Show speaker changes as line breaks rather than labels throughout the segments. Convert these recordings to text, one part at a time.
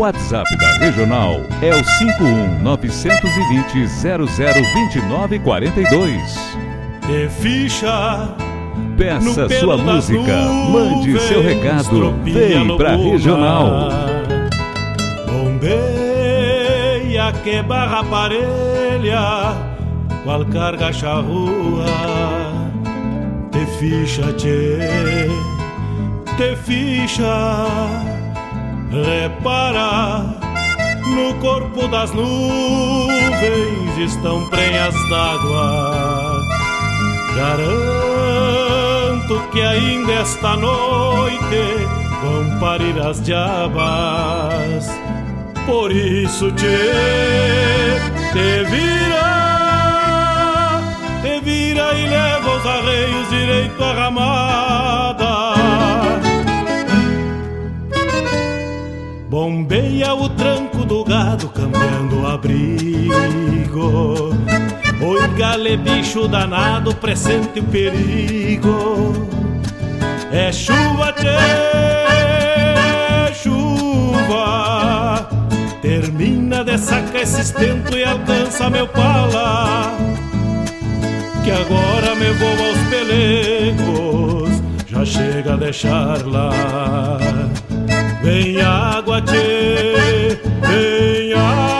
WhatsApp da Regional é o 51 920 002942.
De ficha.
Peça sua música, mande seu recado, vem pra Regional.
Bombeia que barra parelha, qual carga charrua, te ficha, tchê, te ficha Repara, no corpo das nuvens estão prenhas d'água. Garanto que ainda esta noite vão parir as diabas. Por isso te, te vira, te vira e leva os arreios direito à ramada. Bombeia o tranco do gado cambiando o abrigo. Oi gale bicho danado presente o perigo. É chuva, tchê, chuva. Termina de sacar esse estento e alcança meu pala Que agora me vou aos pelegos. Já chega a deixar lá Vem água, tchê, vem água.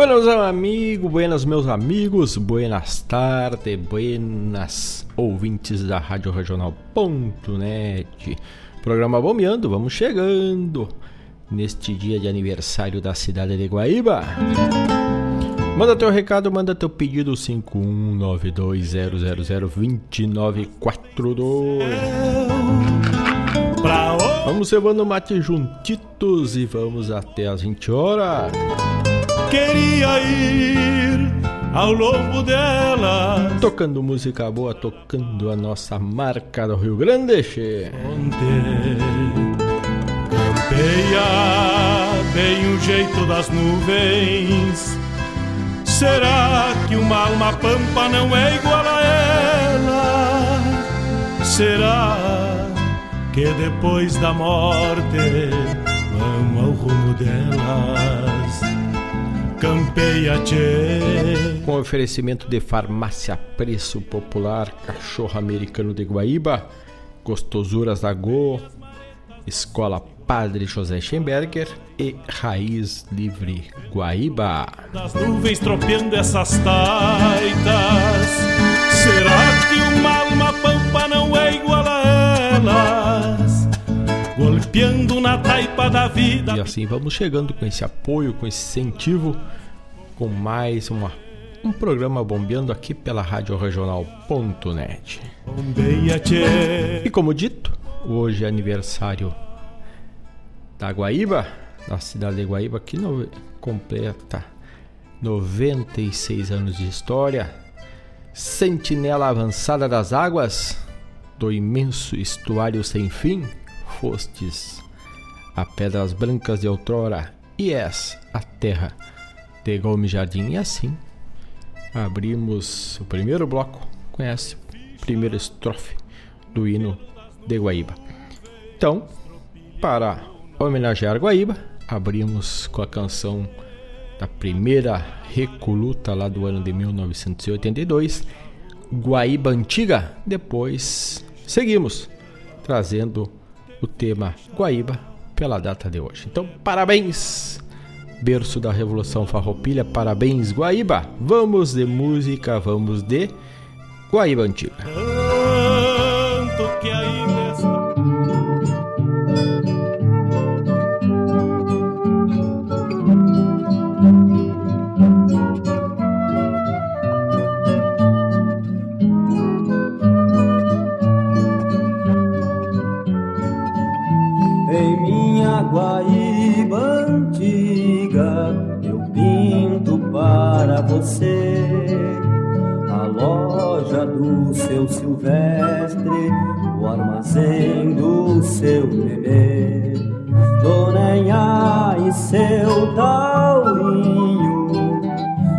Buenos amigos, buenas meus amigos, buenas tardes, buenas ouvintes da Rádio Regional.net. Programa Bombeando, vamos chegando neste dia de aniversário da cidade de Guaíba. Manda teu recado, manda teu pedido 51920002942. Vamos cevando mate juntitos e vamos até as 20 horas.
Queria ir ao longo dela.
Tocando música boa, tocando a nossa marca do Rio Grande, che.
Campeia bem o jeito das nuvens. Será que uma alma pampa não é igual a ela? Será que depois da morte vamos ao rumo delas? Campeia, tchê.
Com oferecimento de farmácia Preço Popular, Cachorro Americano de Guaíba, Gostosuras da Go, Escola Padre José Schemberger e Raiz Livre Guaíba.
Das nuvens tropeando essas taitas, será que uma alma pampa não é igual a elas? Golpeando na taipa da vida.
E assim vamos chegando com esse apoio, com esse incentivo, com mais uma, um programa bombeando aqui pela Rádio Regional.net. E como dito, hoje é aniversário da Guaíba, da cidade de Guaíba, que no, completa 96 anos de história. Sentinela avançada das águas, do imenso estuário sem fim, fostes a pedras brancas de outrora e és a terra de Gomes Jardim. E assim abrimos o primeiro bloco essa primeira estrofe do hino de Guaíba. Então, para homenagear Guaíba, abrimos com a canção da primeira recoluta lá do ano de 1982, Guaíba Antiga. Depois seguimos trazendo o tema Guaíba pela data de hoje. Então, parabéns, berço da Revolução Farroupilha, parabéns Guaíba. Vamos de música, vamos de Guaíba Antiga. Tanto que ainda está...
seu silvestre, o armazém do seu bebê, Dona Enha e seu taurinho,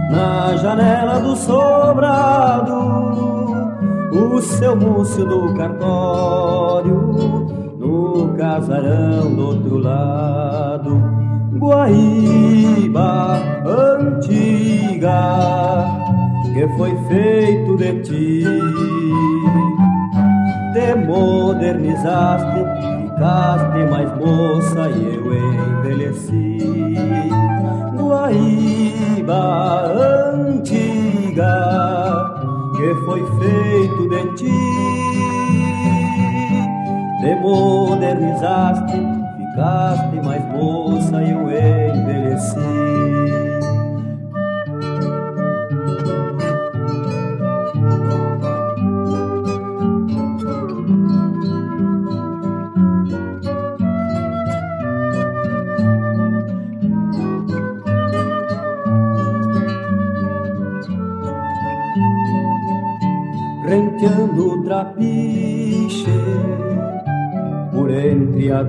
na janela do sobrado, o seu múcio do cartório, no casarão do outro lado Guaíba antiga que foi feito de ti. Te modernizaste, ficaste mais moça e eu envelheci. Guaíba antiga que foi feito de ti. Te modernizaste, ficaste mais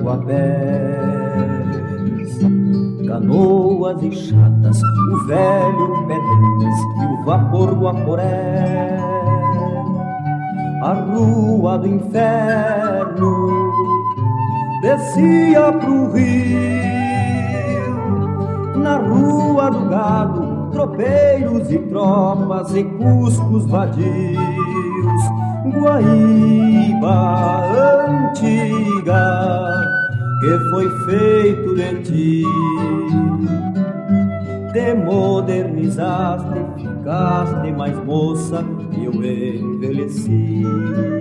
entre aguapés, canoas e chatas, o velho pedrinhas e o vapor guaporé, a rua do inferno descia pro rio, na rua do gado, tropeiros e tropas e cuscos vadios. Guaíba antiga que foi feito de ti. Te modernizaste, ficaste mais moça e eu envelheci.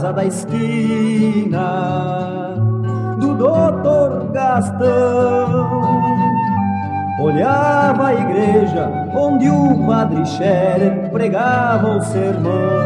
Casa da esquina do doutor Gastão olhava a igreja onde o padre Xere pregava o sermão.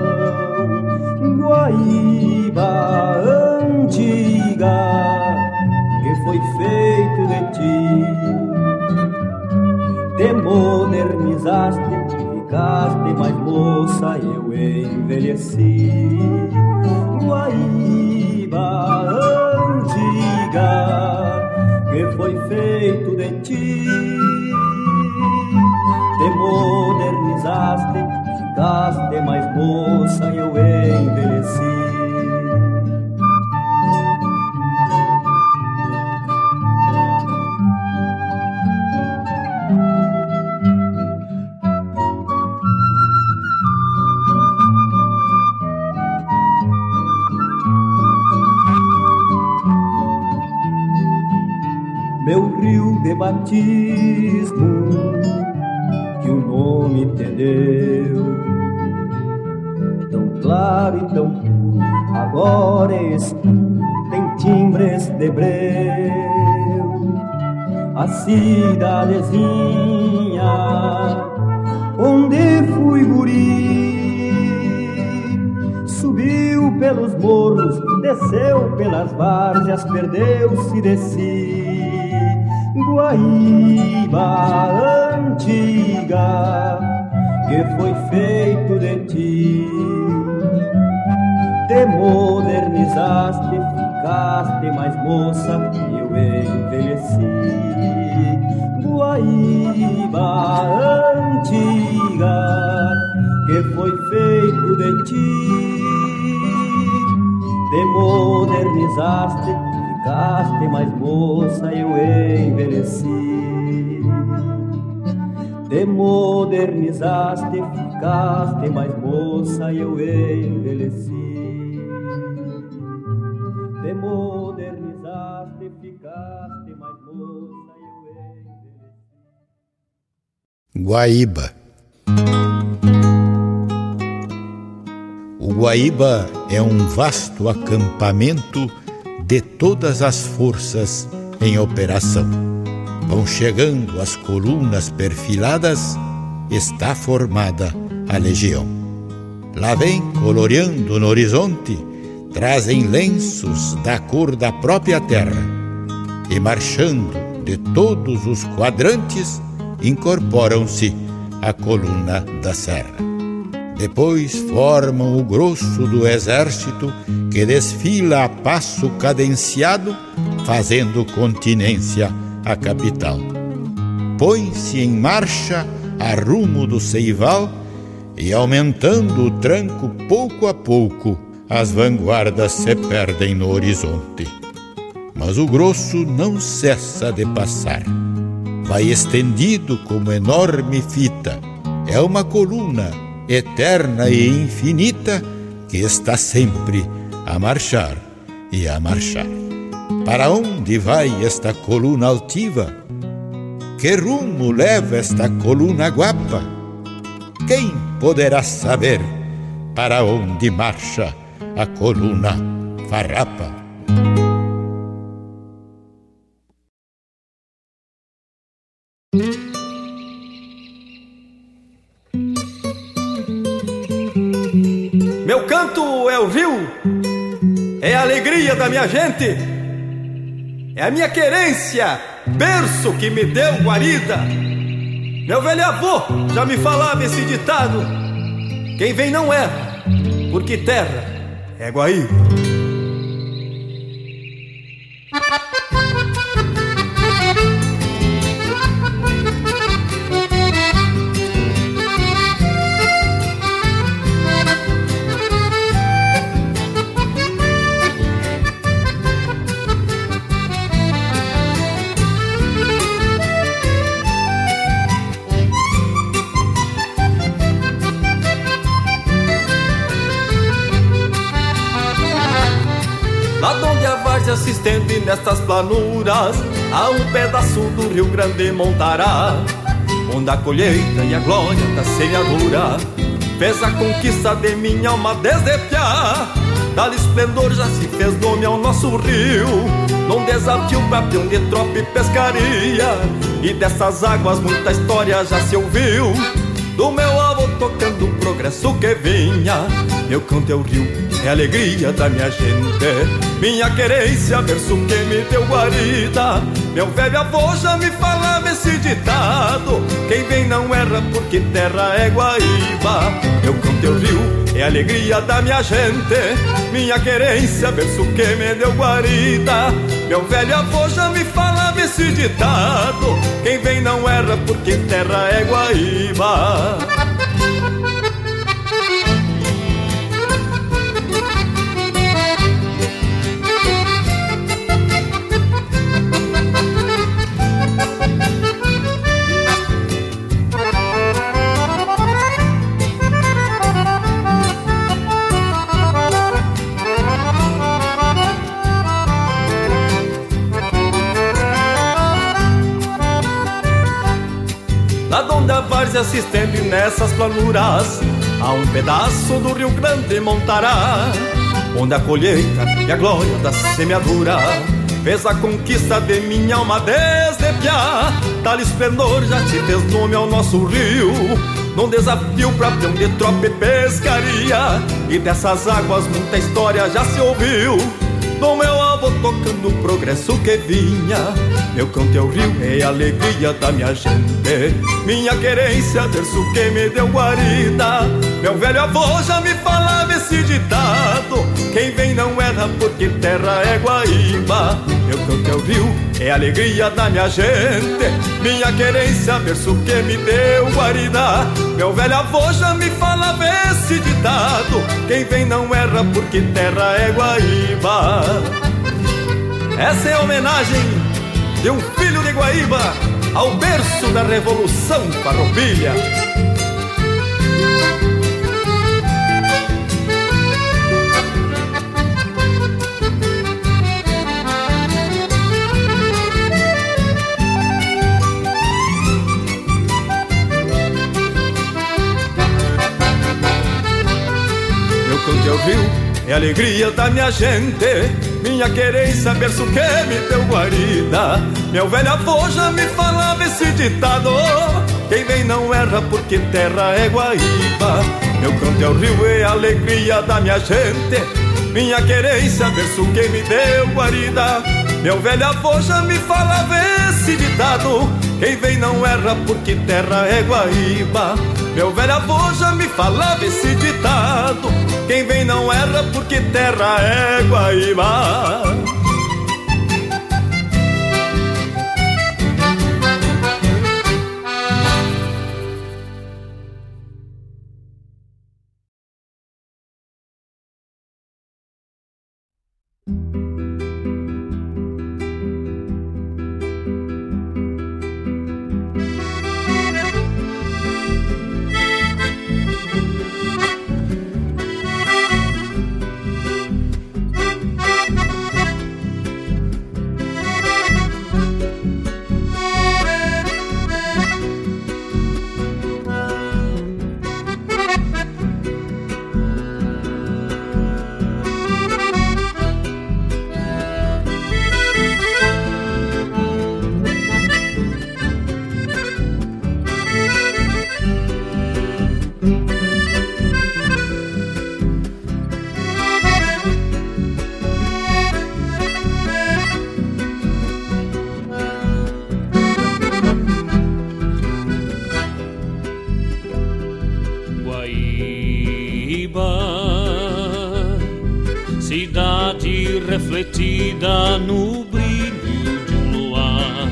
Guaíba antiga que foi feito de ti. Te modernizaste, ficaste mais moça e eu envelheci. Guaíba antiga que foi feito de ti. Te modernizaste, ficaste mais moça, eu envelheci. Te modernizaste, ficaste mais moça, eu envelheci. Te modernizaste, ficaste mais moça, eu envelheci.
Guaíba. O Guaíba é um vasto acampamento de todas as forças em operação. Vão chegando as colunas perfiladas, está formada a legião. Lá vem, coloreando no horizonte, trazem lenços da cor da própria terra e marchando de todos os quadrantes, incorporam-se à coluna da serra. Depois formam o grosso do exército que desfila a passo cadenciado, fazendo continência à capital. Põe-se em marcha a rumo do Ceival e, aumentando o tranco pouco a pouco, as vanguardas se perdem no horizonte. Mas o grosso não cessa de passar. Vai estendido como enorme fita. É uma coluna eterna e infinita que está sempre a marchar e a marchar. Para onde vai esta coluna altiva? Que rumo leva esta coluna guapa? Quem poderá saber para onde marcha a coluna farrapa?
Alegria da minha gente. É a minha querência, berço que me deu guarida. Meu velho avô já me falava esse ditado: quem vem não erra, porque terra é Guaíba. Nestas planuras A um pedaço do Rio Grande montará. Onde a colheita e a glória da semeadura Fez a conquista de minha alma desde piá. Dá-lhe esplendor já se fez nome ao nosso rio. Num desafio pra peão de tropa e pescaria. E dessas águas muita história já se ouviu. Do meu avô tocando o progresso que vinha. Meu canto é o rio é a alegria da minha gente. Minha querência, verso que me deu guarida. Meu velho avô já me falava esse ditado: Quem vem não erra porque terra é guaíba. Eu canto o rio, é a alegria da minha gente. Minha querência, verso que me deu guarida. Meu velho avô já me falava esse ditado: Quem vem não erra porque terra é guaíba. Se estende nessas planuras A um pedaço do Rio Grande montará Onde a colheita e a glória da semeadura Fez a conquista de minha alma desde piá. Tal esplendor já te fez nome ao nosso rio Num desafio pra peão de tropa e pescaria E dessas águas muita história já se ouviu Do meu avô tocando o progresso que vinha. Meu canto é o rio, é a alegria da minha gente. Minha querência, terço que me deu guarida. Meu velho avô já me falava esse ditado. Quem vem não erra porque terra é guaíba. Meu canto é o rio, é alegria da minha gente Minha querência, verso que me deu guarida Meu velho avô já me falava esse ditado Quem vem não erra porque terra é guaíba Essa é a homenagem de um filho de Guaíba ao berço da Revolução Farroupilha. É o rio, é alegria da minha gente minha querência, berço que me deu guarida. Meu velho avô já me falava esse ditado. Quem vem não erra porque terra é guaíba. Meu canto é o rio a alegria da minha gente Minha querência, berço que me deu guarida. Meu velho avô já me falava esse ditado. Quem vem não erra porque terra é guaíba Meu velho avô já me falava esse ditado quem vem não erra porque terra é Guaíba.
Refletida no brilho de um luar,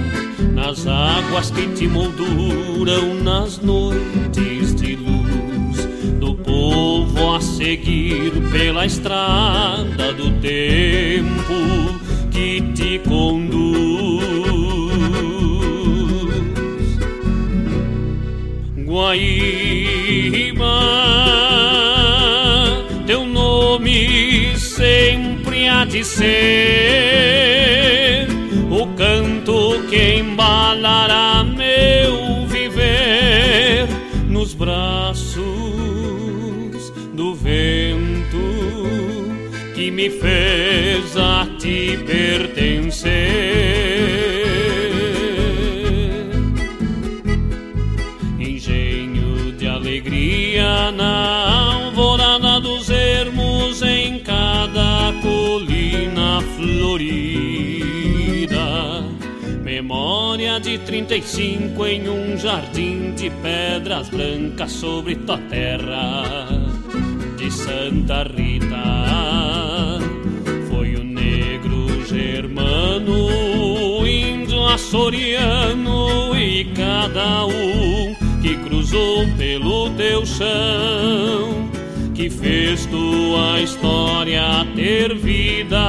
nas águas que te molduram nas noites de luz, do povo a seguir pela estrada do tempo que te conduz. Guaíba, ser o canto que embalará meu viver nos braços do vento que me fez 1935 em um jardim de pedras brancas sobre tua terra de Santa Rita. Foi o negro germano, índio açoriano e cada um que cruzou pelo teu chão. Que fez tua história ter vida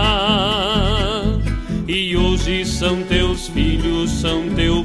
e hoje são teus são teu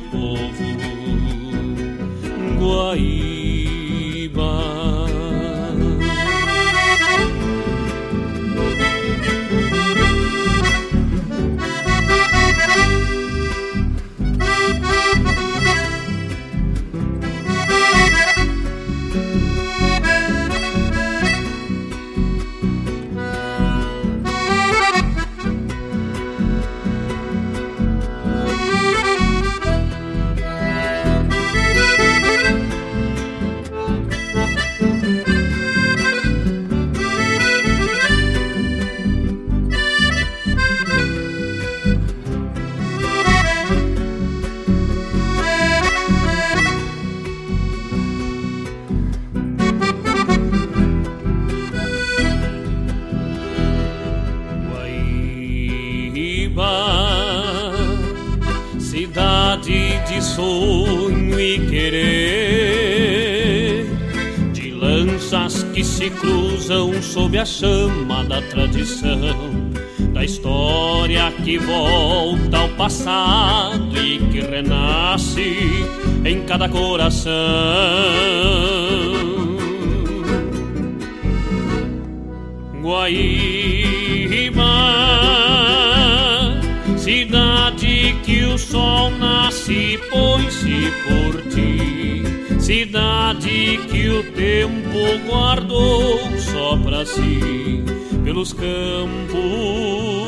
passado e que renasce em cada coração. Guaíba, cidade que o sol nasce põe-se por ti. Cidade que o tempo guardou só para si, pelos campos,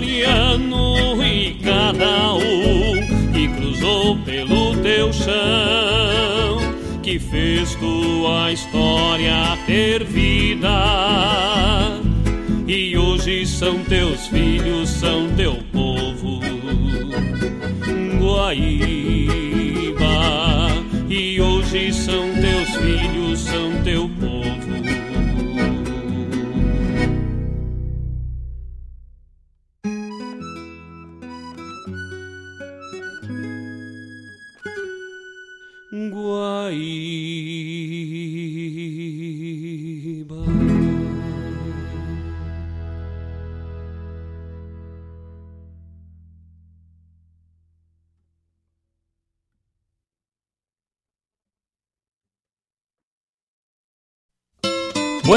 açoriano e cada um que cruzou pelo teu chão, que fez tua história ter vida e hoje são teus filhos, são teu povo. Guaíba, e hoje são teus filhos,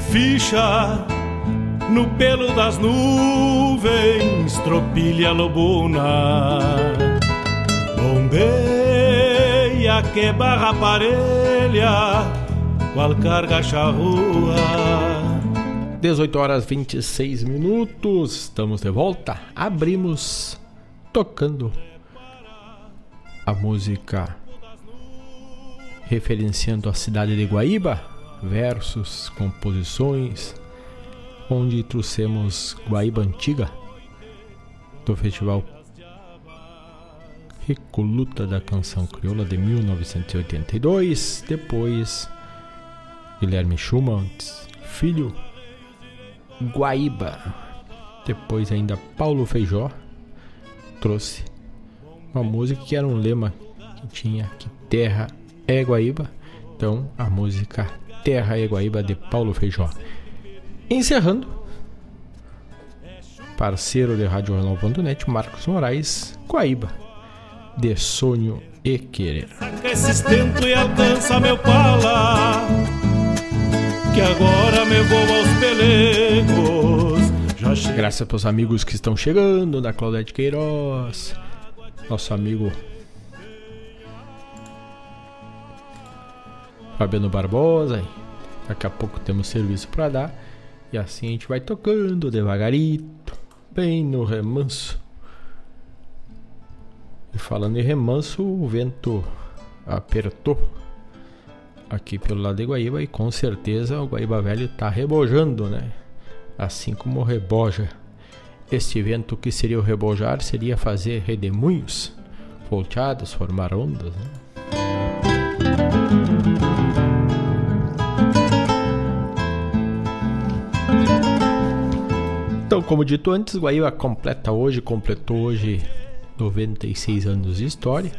ficha no pelo das nuvens, tropilha lobuna. Bombeia que barra parelha, qual carga charrua.
18 horas 26 minutos, estamos de volta. Abrimos tocando a música referenciando a cidade de Guaíba, versos, composições, onde trouxemos Guaíba Antiga do festival Recoluta da Canção Crioula de 1982. Depois, Guilherme Schumann, filho, Guaíba. Depois, ainda Paulo Feijó trouxe uma música que era um lema que tinha que terra é Guaíba. Então, a música Terra Eguaíba de Paulo Feijó. Encerrando, parceiro de Rádio Jornal.net, Marcos Moraes, Guaíba, de sonho e querer.
E alcança meu pala, que agora me vou aos pelegos.
Graças para os amigos que estão chegando, da Claudete Queiroz, nosso amigo Fabiano Barbosa. Daqui a pouco temos serviço para dar. E assim a gente vai tocando devagarito, bem no remanso. E falando em remanso, o vento apertou aqui pelo lado de Guaíba e com certeza o Guaíba Velho está rebojando, né? Assim como reboja. Este vento que seria o rebojar seria fazer redemoinhos, volteadas, formar ondas, né? Então, como dito antes, Guaíba completa hoje, completou hoje 96 anos de história.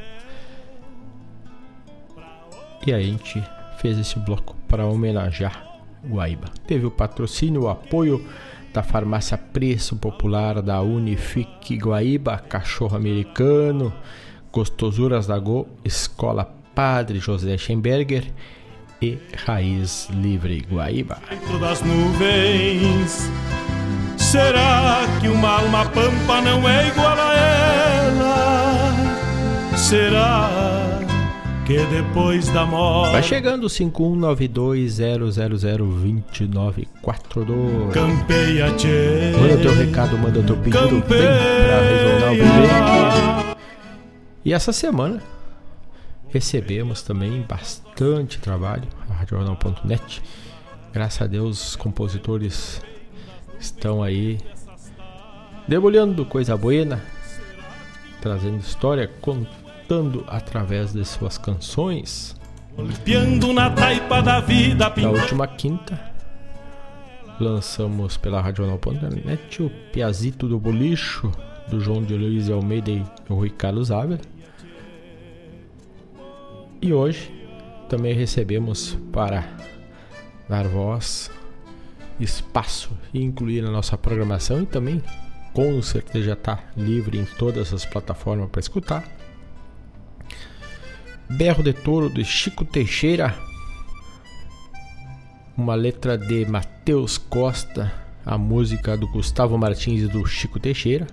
E a gente fez esse bloco para homenagear Guaíba. Teve o patrocínio, o apoio da farmácia Preço Popular, da Unifique Guaíba, Cachorro Americano, Gostosuras da Go, Escola Padre José Schemberger e Raiz Livre Guaíba.
Será que uma alma pampa não é igual a ela? Será que depois da morte.
Vai chegando 51920002942.
Campeia, tchê.
Manda teu recado, manda teu pedido. Campeia. Vem pra Regional. E essa semana recebemos também bastante trabalho na RadioJornal.net. Graças a Deus, os compositores estão aí debulhando coisa buena, trazendo história, contando através de suas canções.
Golpeando na taipa da vida.
Na última quinta, lançamos pela Radional.net o Piazito do Bolicho, do João de Luiz Almeida e o Rui Carlos Ávila. E hoje também recebemos para dar voz, espaço e incluir na nossa programação e também com certeza já está livre em todas as plataformas para escutar. Berro de Touro de Chico Teixeira, uma letra de Matheus Costa, a música do Gustavo Martins e do Chico Teixeira,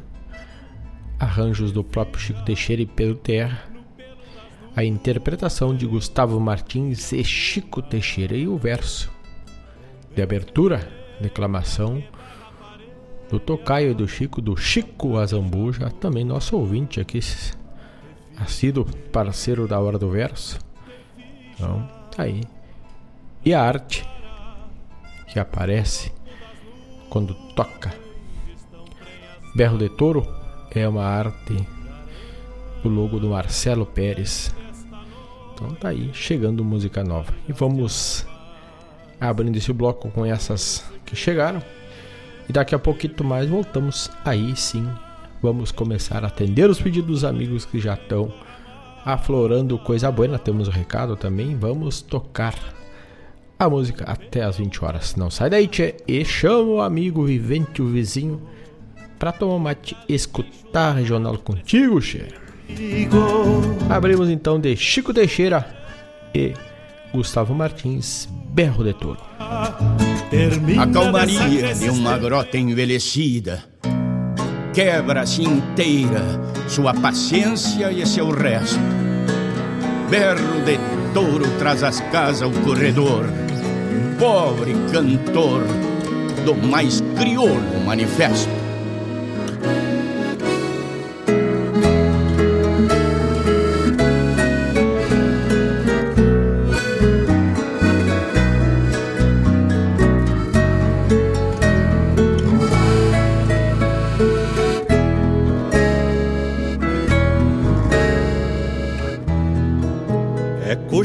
arranjos do próprio Chico Teixeira e Pedro Terra, a interpretação de Gustavo Martins e Chico Teixeira e o verso de abertura, declamação do Tocaio do Chico, do Chico Azambuja, também nosso ouvinte aqui, sido parceiro da Hora do Verso. Então, tá aí. E a arte que aparece quando toca. Berro de Touro é uma arte do logo do Marcelo Pérez. Então tá aí, chegando música nova. E vamos abrindo esse bloco com essas que chegaram. E daqui a pouquinho mais voltamos aí sim. Vamos começar a atender os pedidos dos amigos que já estão aflorando coisa boa. Temos o um recado também. Vamos tocar a música até as 20 horas. Não sai daí, tchê. E chama o amigo vivente, o vizinho, pra tomar mate escutar regional contigo, tchê. Abrimos então de Chico Teixeira e Gustavo Martins, Berro de Touro.
A calmaria de uma grota envelhecida quebra-se inteira sua paciência e seu resto. Berro de touro traz as casas ao corredor, pobre cantor do mais crioulo manifesto.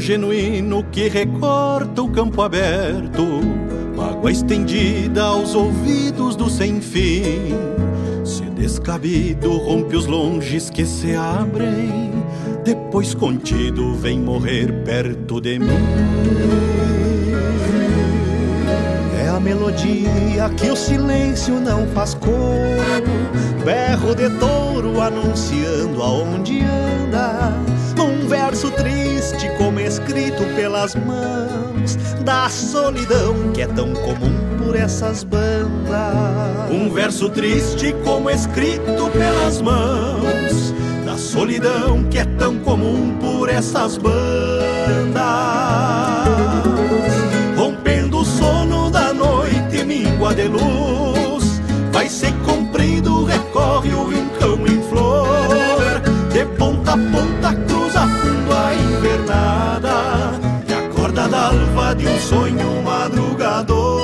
Genuíno que recorta o campo aberto, mágoa estendida aos ouvidos do sem fim. Se descabido rompe os longes que se abrem, depois contido vem morrer perto de mim.
É a melodia que o silêncio não faz coro, berro de touro anunciando aonde anda um verso triste como escrito pelas mãos da solidão que é tão comum por essas bandas.
Um verso triste como escrito pelas mãos da solidão que é tão comum por essas bandas. Rompendo o sono da noite, míngua de luz, vai ser comprido, recorre o rincão em flor, de ponta a ponta alva de um sonho madrugador.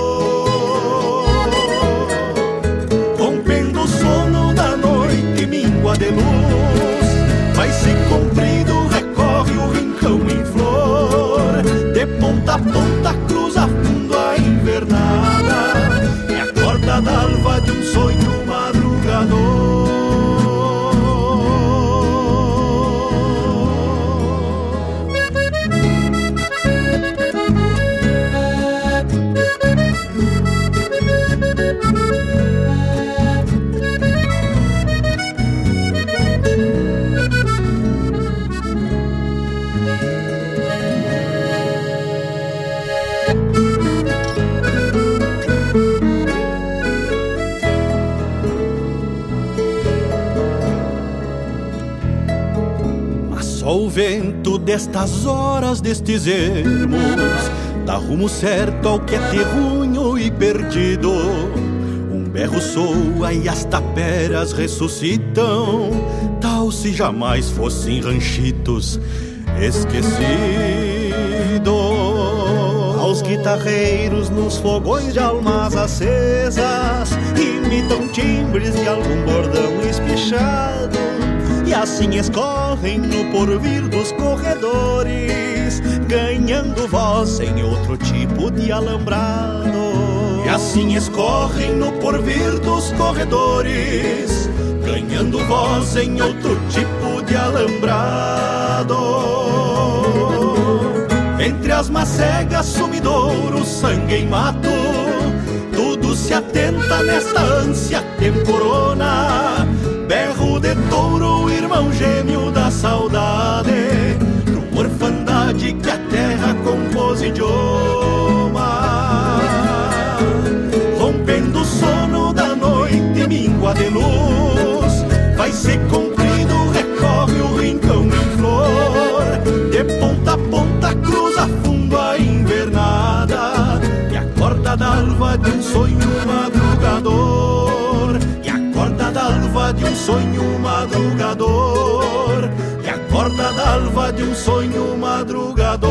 Vento destas horas, destes ermos, dá rumo certo ao que é terrunho e perdido. Um berro soa e as taperas ressuscitam, tal se jamais fossem ranchitos esquecidos.
Aos guitarreiros nos fogões de almas acesas, imitam timbres de algum bordão espichado e assim escorrem no porvir dos corredores, ganhando voz em outro tipo de alambrado.
E as assim escorrem no porvir dos corredores, ganhando voz em outro tipo de alambrado. Entre as macegas, sumidouro, sangue e mato, tudo se atenta nesta ânsia temporona. Berro de touro, irmão gêmeo da saudade, numa orfandade que a terra compôs idioma. Rompendo o sono da noite, míngua de luz, vai ser comprido, recorre o rincão em flor, de ponta a ponta cruza fundo a invernada, e acorda da alva de um sonho madrugador, um sonho madrugador, e acorda da alva de um sonho madrugador.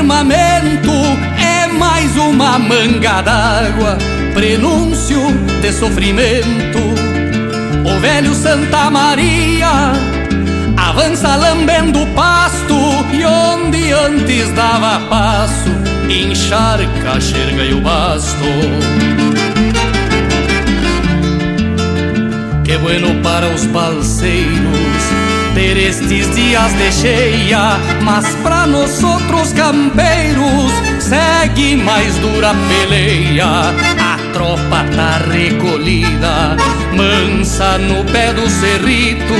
Firmamento É mais uma manga d'água Prenúncio de sofrimento. O velho Santa Maria Avança lambendo pasto E onde antes dava passo Encharca a xerga e o basto. Que bueno para os balseiros estes dias de cheia, mas pra nós outros campeiros segue mais dura peleia. A tropa tá recolhida, mansa no pé do cerrito,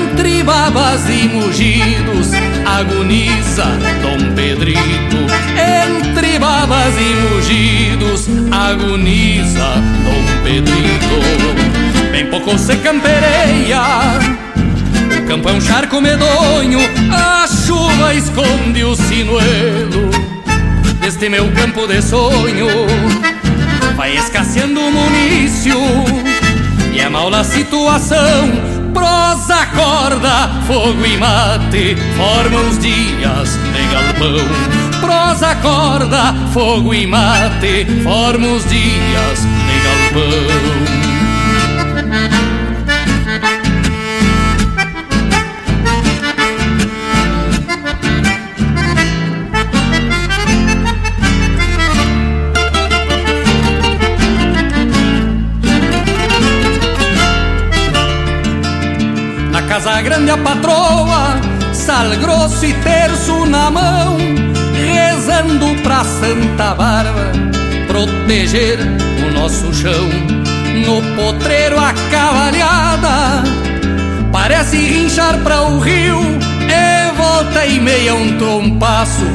entre babas e mugidos, agoniza Dom Pedrito. Entre babas e mugidos, agoniza Dom Pedrito. Bem pouco se campereia campo é um charco medonho, a chuva esconde o sinuelo deste meu campo de sonho. Vai escasseando o munício e é mal a situação. Prosa, corda, fogo e mate formam os dias de galpão. Prosa, corda, fogo e mate formam os dias de galpão. Grande a patroa, sal grosso e terço na mão, rezando pra Santa Bárbara proteger o nosso chão. No potreiro a cavalhada parece rinchar pra o rio, e volta e meia um trompaço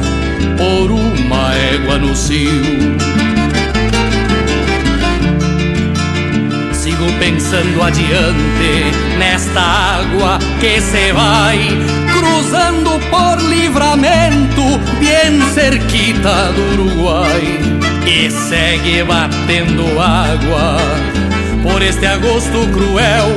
por uma égua no cio. Pensando adiante nesta água que se vai cruzando por livramento, bem cerquita do Uruguai e segue batendo água por este agosto cruel.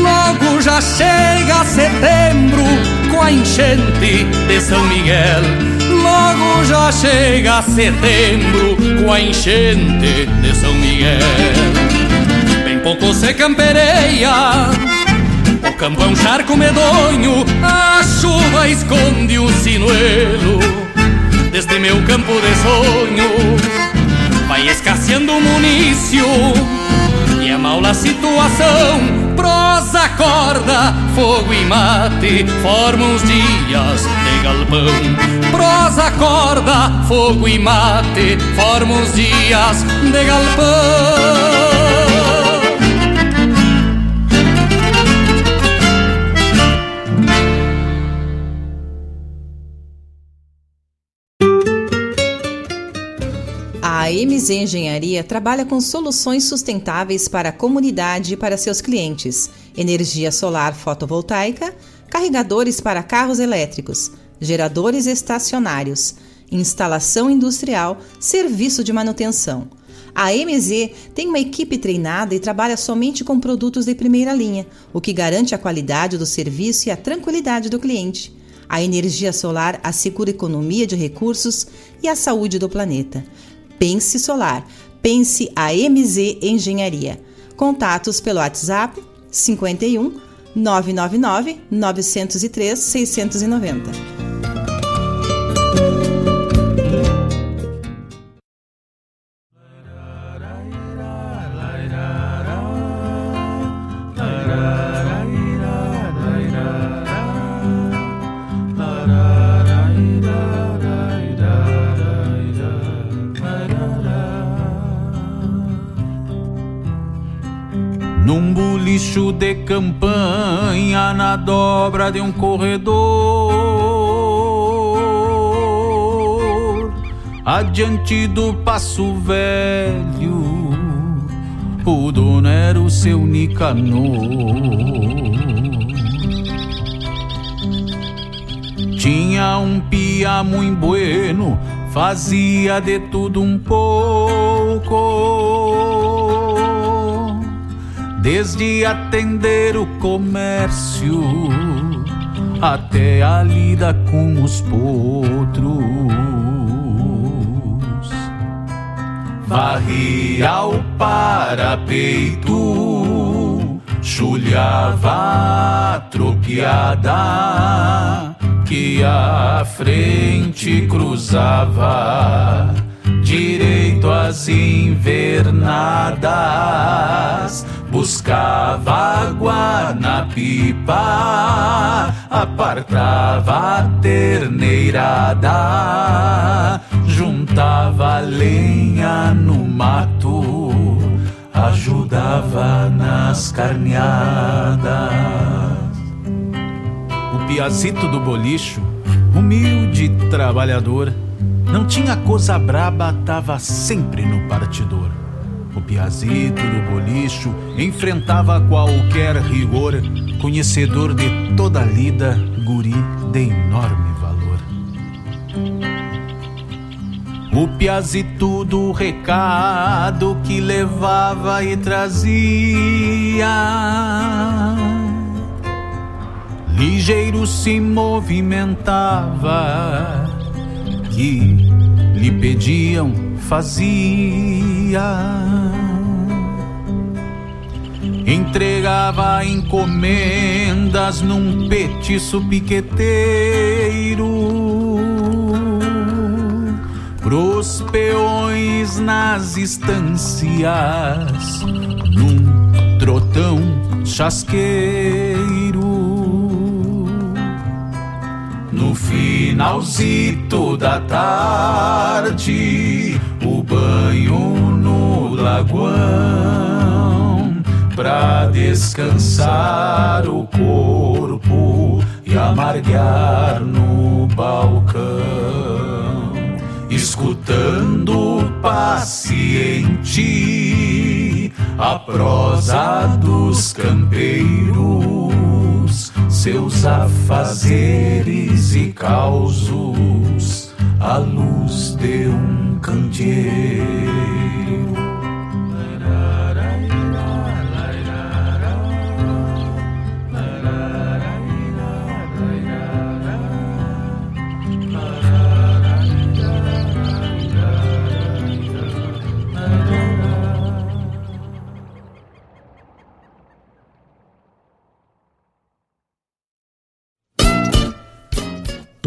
Logo já chega setembro com a enchente de São Miguel logo já chega setembro com a enchente de São Miguel. Pouco se campereia, o campo é um charco medonho, a chuva esconde o sinuelo. Desde meu campo de sonho, vai escasseando o munício e é mal a situação prosa, corda, fogo e mate formam os dias de galpão. Prosa, corda, fogo e mate formam os dias de galpão.
MZ Engenharia trabalha com soluções sustentáveis para a comunidade e para seus clientes: energia solar fotovoltaica, carregadores para carros elétricos, geradores estacionários, instalação industrial, serviço de manutenção. A MZ tem uma equipe treinada e trabalha somente com produtos de primeira linha, o que garante a qualidade do serviço e a tranquilidade do cliente. A energia solar assegura economia de recursos e a saúde do planeta. Pense Solar. Pense a MZ Engenharia. Contatos pelo WhatsApp 51 999 903 690.
Na dobra de um corredor, adiante do passo velho, o dono era o seu Nicanor. Tinha um pia muito bueno, fazia de tudo um pouco desde atender o comércio até a lida com os potros. Varria o parapeito, chulhava a tropiada que a frente cruzava direito às invernadas buscava água na pipa, apartava a terneirada, juntava lenha no mato, ajudava nas carneadas.
O piazito do bolicho, humilde trabalhador, não tinha coisa braba, tava sempre no partidor o piazito do bolicho enfrentava qualquer rigor, conhecedor de toda a lida, guri de enorme valor. O piazito do recado que levava e trazia. Ligeiro se movimentava, que lhe pediam, fazia entregava encomendas num petiço piqueteiro. Pros peões nas estâncias num trotão chasqueiro. No finalzito da tarde o banho no lagoão pra descansar o corpo e amargar no balcão, escutando paciente a prosa dos campeiros, seus afazeres e causos à luz de um candeeiro.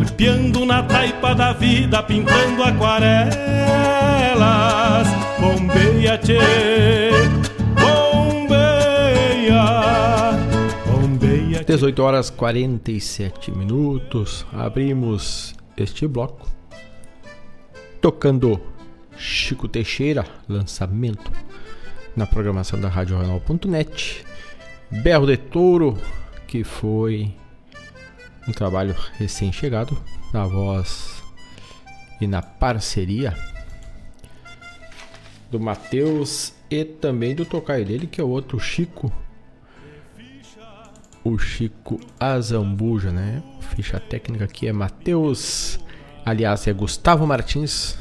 Golpeando na taipa da vida, pintando aquarelas. Bombeia, tchê, bombeia, bombeia.
18 horas 47 minutos. Abrimos este bloco tocando Chico Teixeira, lançamento na programação da Rádio Jornal.net. Berro de Touro, que foi um trabalho recém-chegado, na voz e na parceria do Matheus e também do tocaio dele, que é o outro Chico. O Chico Azambuja, né? Ficha técnica aqui é Matheus, aliás, é Gustavo Martins.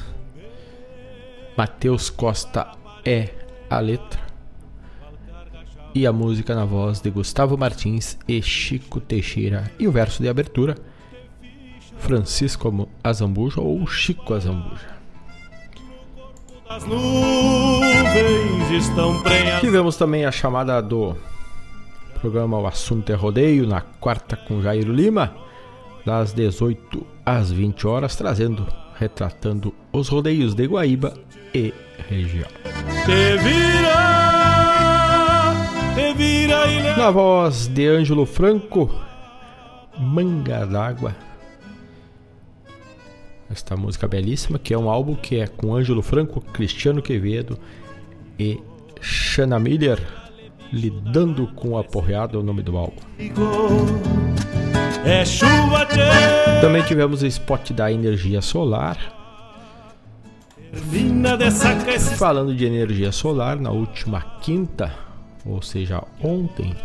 Matheus Costa é a letra e a música na voz de Gustavo Martins e Chico Teixeira e o verso de abertura Francisco Azambuja ou Chico Azambuja. Tivemos também a chamada do programa O Assunto é Rodeio na quarta com Jairo Lima, das 18 às 20 horas, trazendo, retratando os rodeios de Guaíba e região. Te vira na voz de Ângelo Franco, Manga d'Água. Esta música belíssima, que é um álbum que é com Ângelo Franco, Cristiano Quevedo e Shana Miller, lidando com a porreada, é o nome do álbum. Também tivemos o spot da energia solar. Falando de energia solar, na última quinta, ou seja, ontem,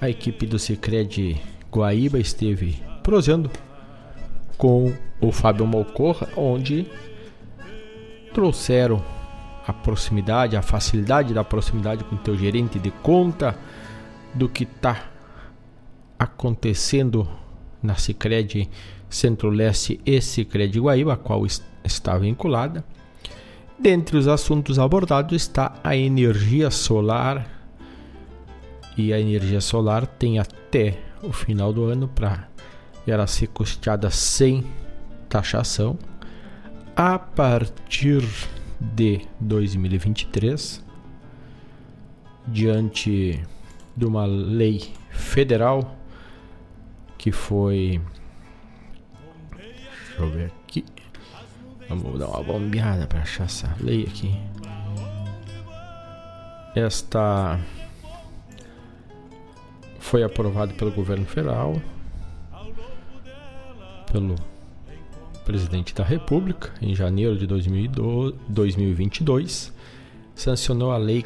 a equipe do Cicred Guaíba esteve prosando com o Fábio Malcorra, onde trouxeram a proximidade, a facilidade da proximidade com o teu gerente de conta do que está acontecendo na Cicred Centro-Leste e Cicred Guaíba, a qual está vinculada. Dentre os assuntos abordados está a energia solar e a energia solar tem até o final do ano para ela ser custeada sem taxação. A partir de 2023, diante de uma lei federal que foi. Deixa eu ver aqui. Vamos dar uma bombeada para achar essa lei aqui. esta foi aprovado pelo governo federal, pelo presidente da República, em janeiro de 2022, sancionou a Lei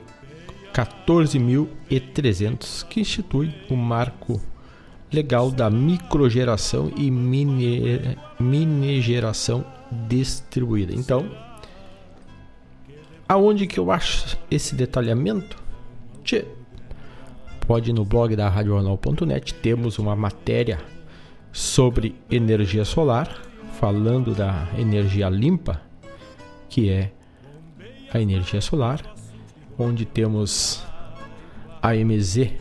14.300, que institui o marco legal da microgeração e mini, mini geração distribuída. Então, aonde que eu acho esse detalhamento? Tchê, pode ir no blog da radioanal.net, temos uma matéria sobre energia solar, falando da energia limpa, que é a energia solar, onde temos a MZ,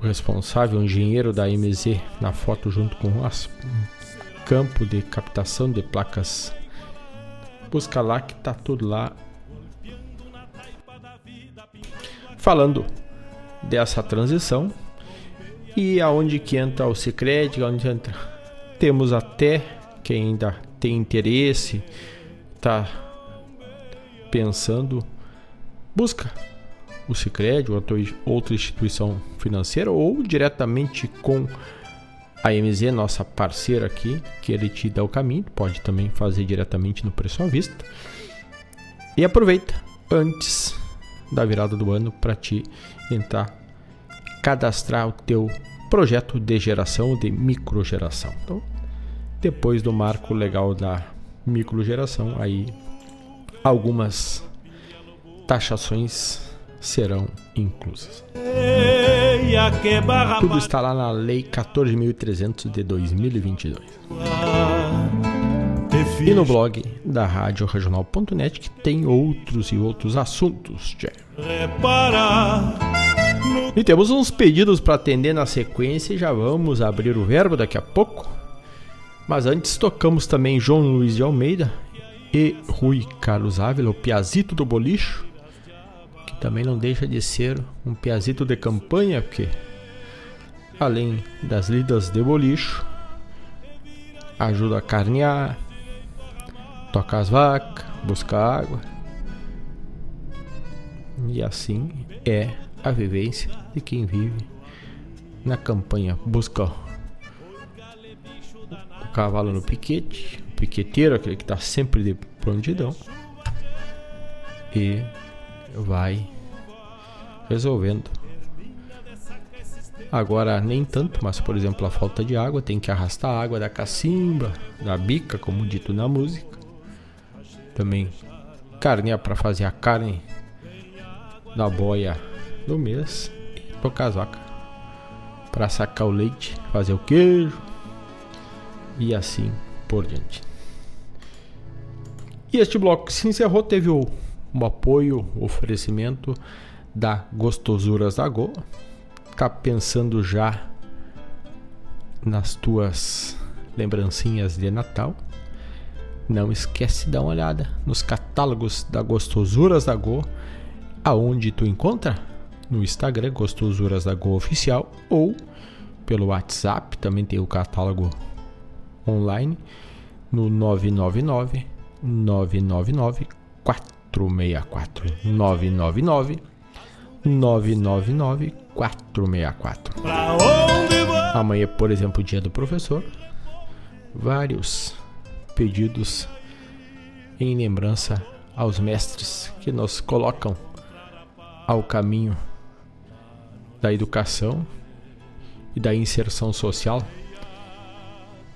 o responsável, o engenheiro da MZ na foto junto com o campo de captação de placas. Busca lá que tá tudo lá. Falando dessa transição e aonde que entra o Sicredi, onde entra. Temos até quem ainda tem interesse, tá pensando, busca o Sicredi ou outra instituição financeira ou diretamente com a MZ, nossa parceira aqui, que ele te dá o caminho, pode também fazer diretamente no preço à vista. E aproveita antes da virada do ano para te entrar cadastrar o teu projeto de geração de microgeração. Então, depois do marco legal da microgeração, aí algumas taxações serão inclusas. Tudo está lá na Lei 14.300 de 2022. E no blog da Rádio Regional.net que tem outros e outros assuntos. Tchê. E temos uns pedidos para atender na sequência e já vamos abrir o verbo daqui a pouco. Mas antes tocamos também João Luiz de Almeida e Rui Carlos Ávila, o Piazito do Bolicho, que também não deixa de ser um piazito de campanha, porque além das lidas de bolicho, ajuda a carnear, tocar as vacas, buscar água. E assim é a vivência de quem vive na campanha busca o cavalo no piquete, o piqueteiro, aquele que está sempre de prontidão, e vai resolvendo. Agora nem tanto, mas por exemplo a falta de água tem que arrastar a água da cacimba, da bica, como dito na música. Também carnear para fazer a carne da boia do mês e tocar as vacas para sacar o leite, fazer o queijo e assim por diante. E este bloco se encerrou, teve o, um apoio, oferecimento da Gostosuras da Go. Tá pensando já nas tuas lembrancinhas de Natal? Não esquece de dar uma olhada nos catálogos da Gostosuras da Go, aonde tu encontra? No Instagram Gostosuras da Go Oficial ou pelo WhatsApp, também tem o catálogo online no 999 999 464 999 999 464 Amanhã, por exemplo, dia do professor. Vários pedidos em lembrança aos mestres que nos colocam ao caminho da educação e da inserção social,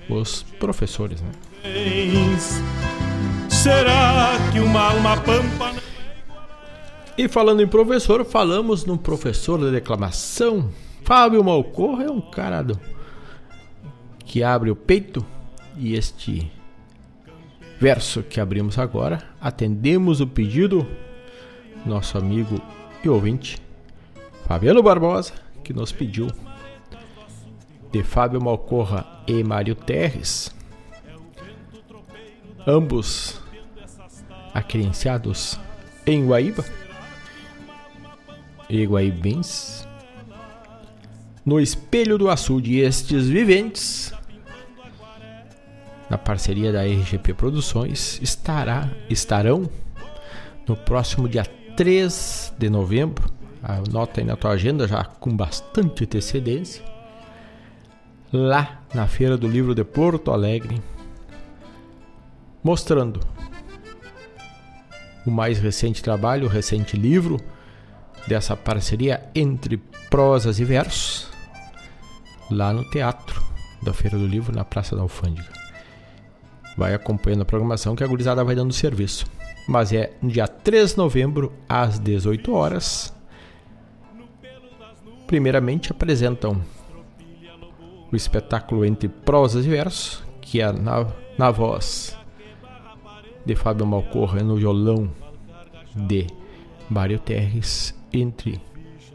os professores, né? Será que uma alma pampa E falando em professor, falamos no professor da declamação. Fábio Malcorra é um cara do... que abre o peito e este verso que abrimos agora, atendemos o pedido nosso amigo e ouvinte Fabiano Barbosa, que nos pediu de Fábio Malcorra e Mário Terres, ambos acredenciados em Guaíba e Guaibens, no Espelho do Açude, estes viventes, na parceria da RGP Produções, estará, estarão no próximo dia 3 de novembro, anota aí na tua agenda já com bastante antecedência, lá na Feira do Livro de Porto Alegre, mostrando o mais recente trabalho, o recente livro dessa parceria entre prosas e versos, lá no Teatro da Feira do Livro, na Praça da Alfândega. Vai acompanhando a programação que a gurizada vai dando serviço. Mas é no dia 3 de novembro, às 18 horas. Primeiramente apresentam o espetáculo Entre Prosas e Versos, que é na, na voz de Fábio Malcorra no violão de Mário Terres, entre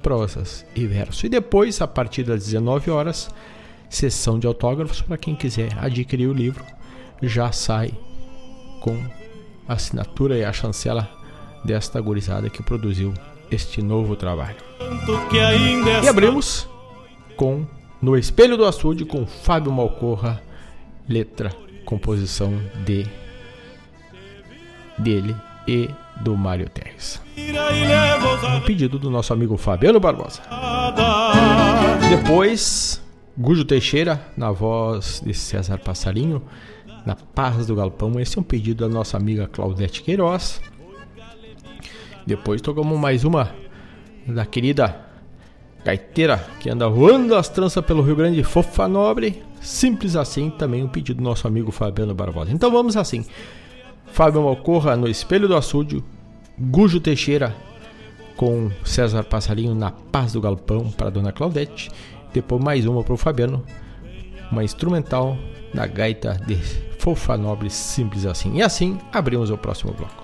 prosas e verso. E depois, a partir das 19 horas, sessão de autógrafos para quem quiser adquirir o livro. Já sai com a assinatura e a chancela desta gurizada que produziu este novo trabalho. E abrimos com No Espelho do Açude com Fábio Malcorra, letra, composição de dele e do Mário Terres. Um pedido do nosso amigo Fabiano Barbosa. Depois, Gujo Teixeira, na voz de César Passarinho, na Paz do Galpão. Esse é um pedido da nossa amiga Claudete Queiroz. Depois tocamos mais uma da querida gaiteira que anda voando as tranças pelo Rio Grande, Fofa Nobre. Simples assim, também um pedido do nosso amigo Fabiano Barbosa. Então vamos assim. Fábio Malcorra no Espelho do Açúdio, Gujo Teixeira com César Passarinho na Paz do Galpão para Dona Claudete, depois mais uma para o Fabiano, uma instrumental na gaita de Fofa Nobre, simples assim. E assim abrimos o próximo bloco.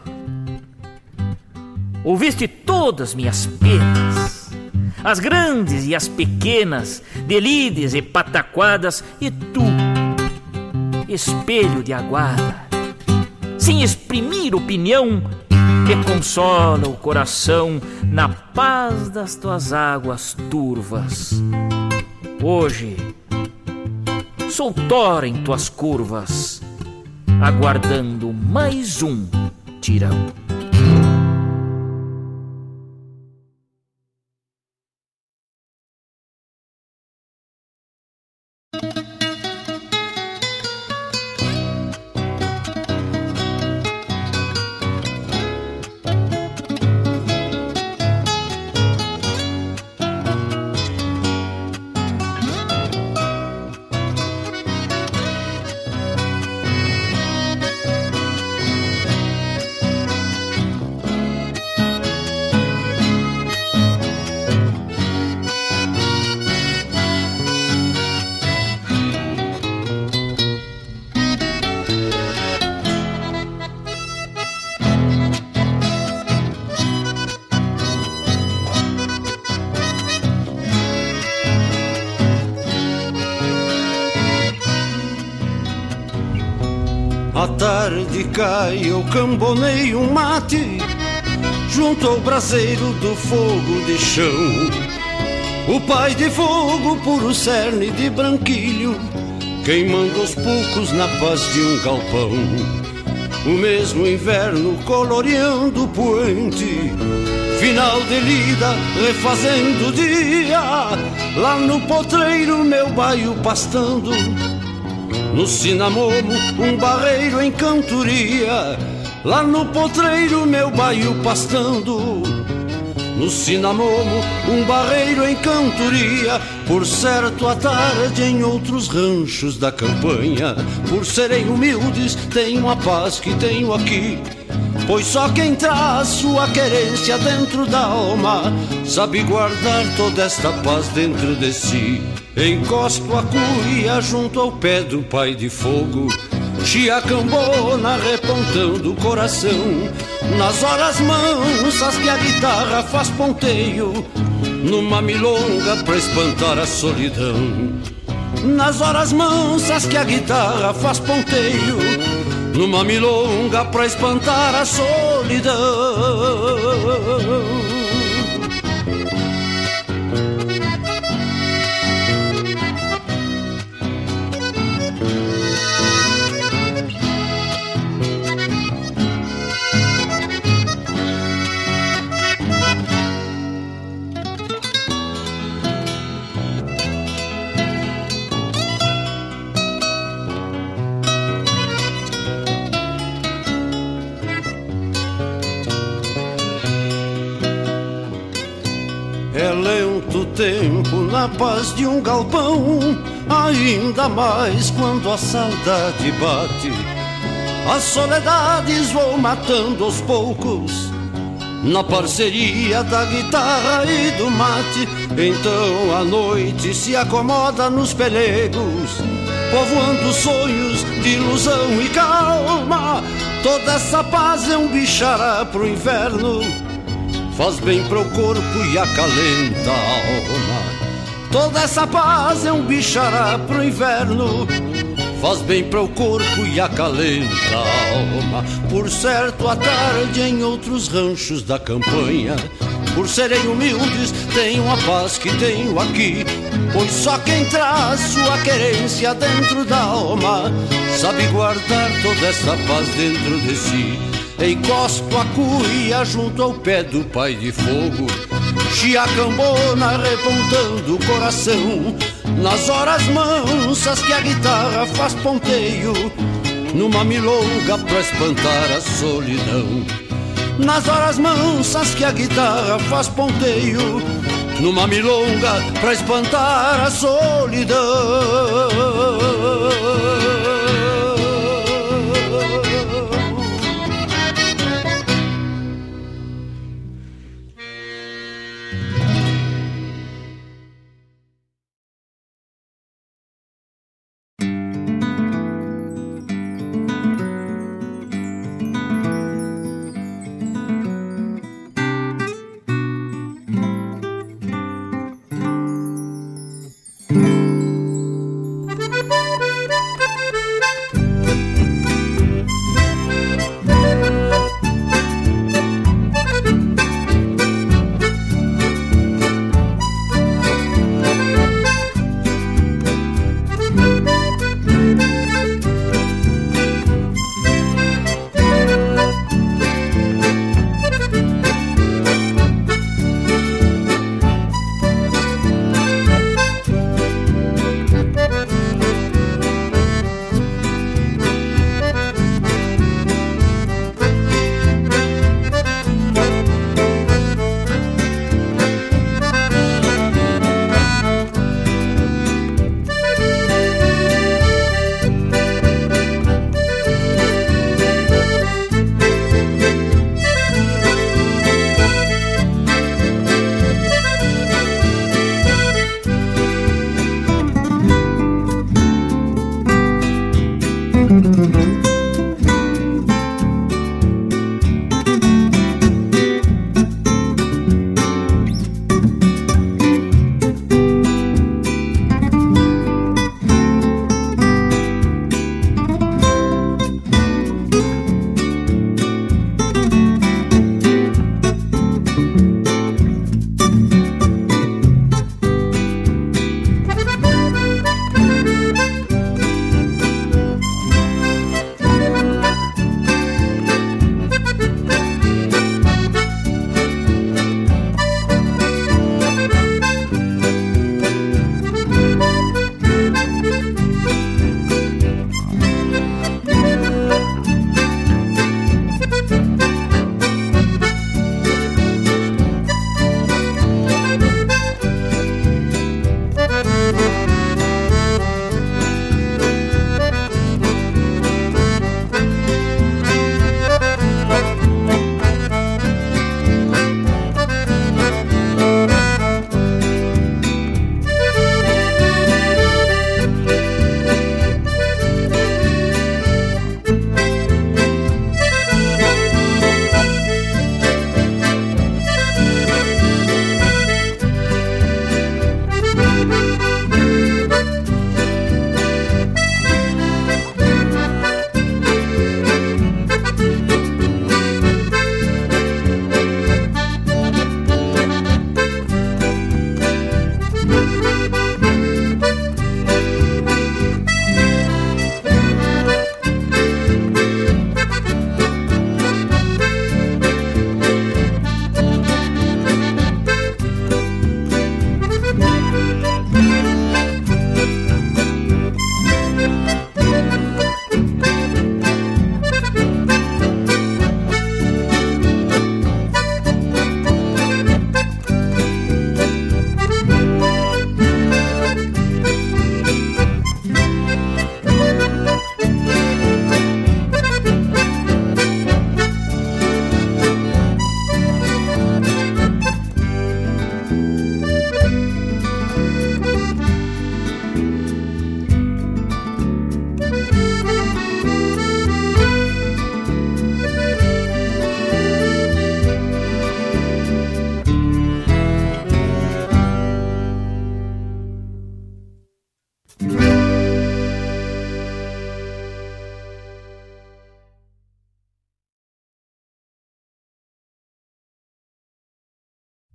ouviste todas minhas penas, as grandes e as pequenas, delides e pataquadas, e tu, espelho de aguarda, sem exprimir opinião, que consola o coração na paz das tuas águas turvas. Hoje, sou tora em tuas curvas, aguardando mais um tirão.
Tarde cai, eu cambonei um mate junto ao braseiro do fogo de chão. O pai de fogo, puro cerne de branquilho, queimando os poucos na paz de um galpão. O mesmo inverno coloreando o poente, final de lida refazendo o dia. Lá no potreiro, meu baio pastando no Cinamomo, um barreiro em cantoria. Lá no potreiro, meu baio pastando. No Cinamomo, um barreiro em cantoria. Por certo, à tarde em outros ranchos da campanha. Por serem humildes, tenho a paz que tenho aqui. Pois só quem traz sua querência dentro da alma sabe guardar toda esta paz dentro de si. Encosto a cuia junto ao pé do pai de fogo, chiacambona repontando o coração. Nas horas mansas que a guitarra faz ponteio, numa milonga pra espantar a solidão. Nas horas mansas que a guitarra faz ponteio numa milonga pra espantar a solidão. Paz de um galpão, ainda mais quando a saudade bate. As soledades vou matando aos poucos, na parceria da guitarra e do mate. Então a noite se acomoda nos pelegos, povoando sonhos de ilusão e calma. Toda essa paz é um bichará pro inverno faz bem pro corpo e acalenta a alma. Toda essa paz é um bichará pro inverno, faz bem pro corpo e acalenta a alma. Por certo, à tarde em outros ranchos da campanha, por serem humildes, tenho a paz que tenho aqui. Pois só quem traz sua querência dentro da alma sabe guardar toda essa paz dentro de si. Encosto a cuia junto ao pé do pai de fogo Chiacambona repontando o coração Nas horas mansas que a guitarra faz ponteio Numa milonga pra espantar a solidão. Nas horas mansas que a guitarra faz ponteio Numa milonga pra espantar a solidão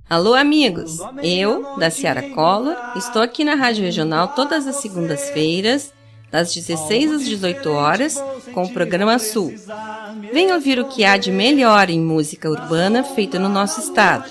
Alô, amigos! Eu, da Ciara Collor, estou aqui na Rádio Regional todas as segundas-feiras, das 16 às 18 horas, com o programa Sul. Venha ouvir o que há de melhor em música urbana feita no nosso estado,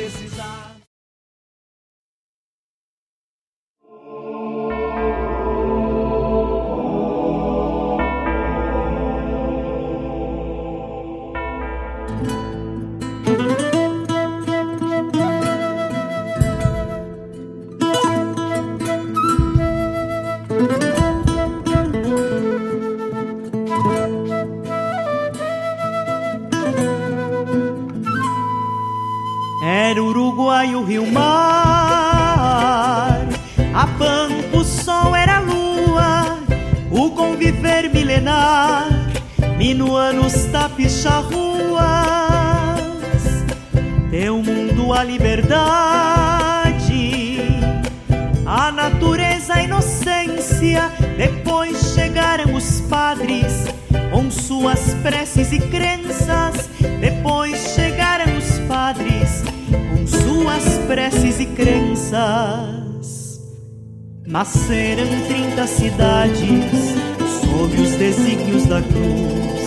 o mar, a pampa o sol era a lua, o conviver milenar, minuanos tapicha ruas, teu mundo a liberdade, a natureza a inocência, depois chegaram os padres com suas preces e crenças, depois chegaram os padres com suas preces e crenças. Nasceram trinta cidades sob os desígnios da cruz.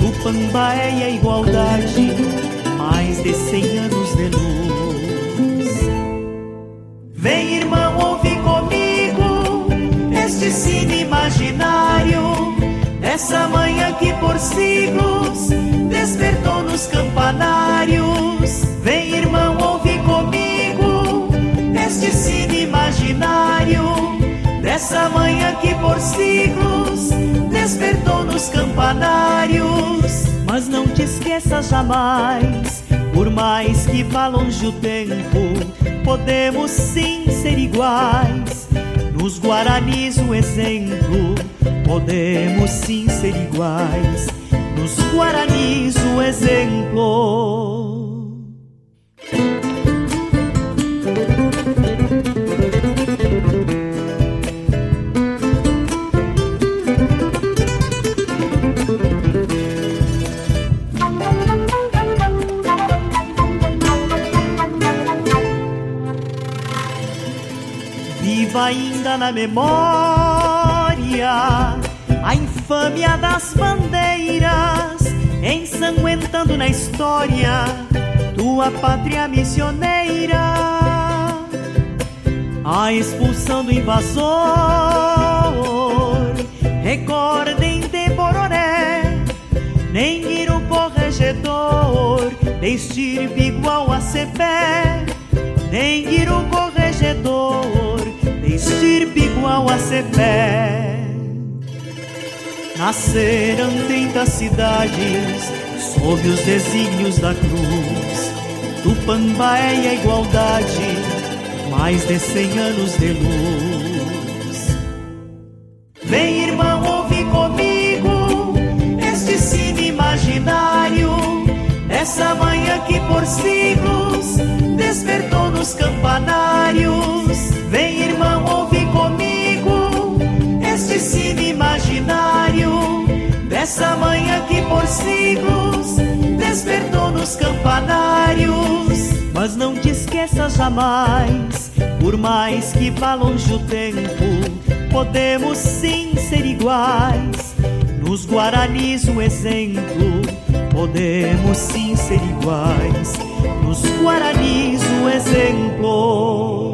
Do Pambaé e a igualdade, mais de cem anos de luz. Vem, irmão, ouve comigo este cine imaginário dessa manhã que por siglos despertou nos campanários irmão, ouve comigo este sino imaginário dessa manhã que por siglos despertou nos campanários. Mas não te esqueças jamais, por mais que vá longe o tempo, podemos sim ser iguais. Nos Guaranis o exemplo, podemos sim ser iguais. Nos Guaranis o exemplo. Ainda na memória a infâmia das bandeiras, ensanguentando na história tua pátria missioneira, a expulsão do invasor. Recordem de Bororé, nem ir o corregedor, de estirpe igual a cepé, nem ir o corregedor estirpe igual a cepé. Nasceram trinta cidades sob os desígnios da cruz. Tupambaé e a igualdade, mais de cem anos de luz. Vem, irmão, ouve comigo este sino imaginário. Essa manhã que por siglos despertou nos campanários. Dessa manhã que por siglos despertou nos campanários. Mas não te esqueças jamais, por mais que vá longe o tempo, podemos sim ser iguais. Nos Guaranis o exemplo, podemos sim ser iguais. Nos Guaranis o exemplo.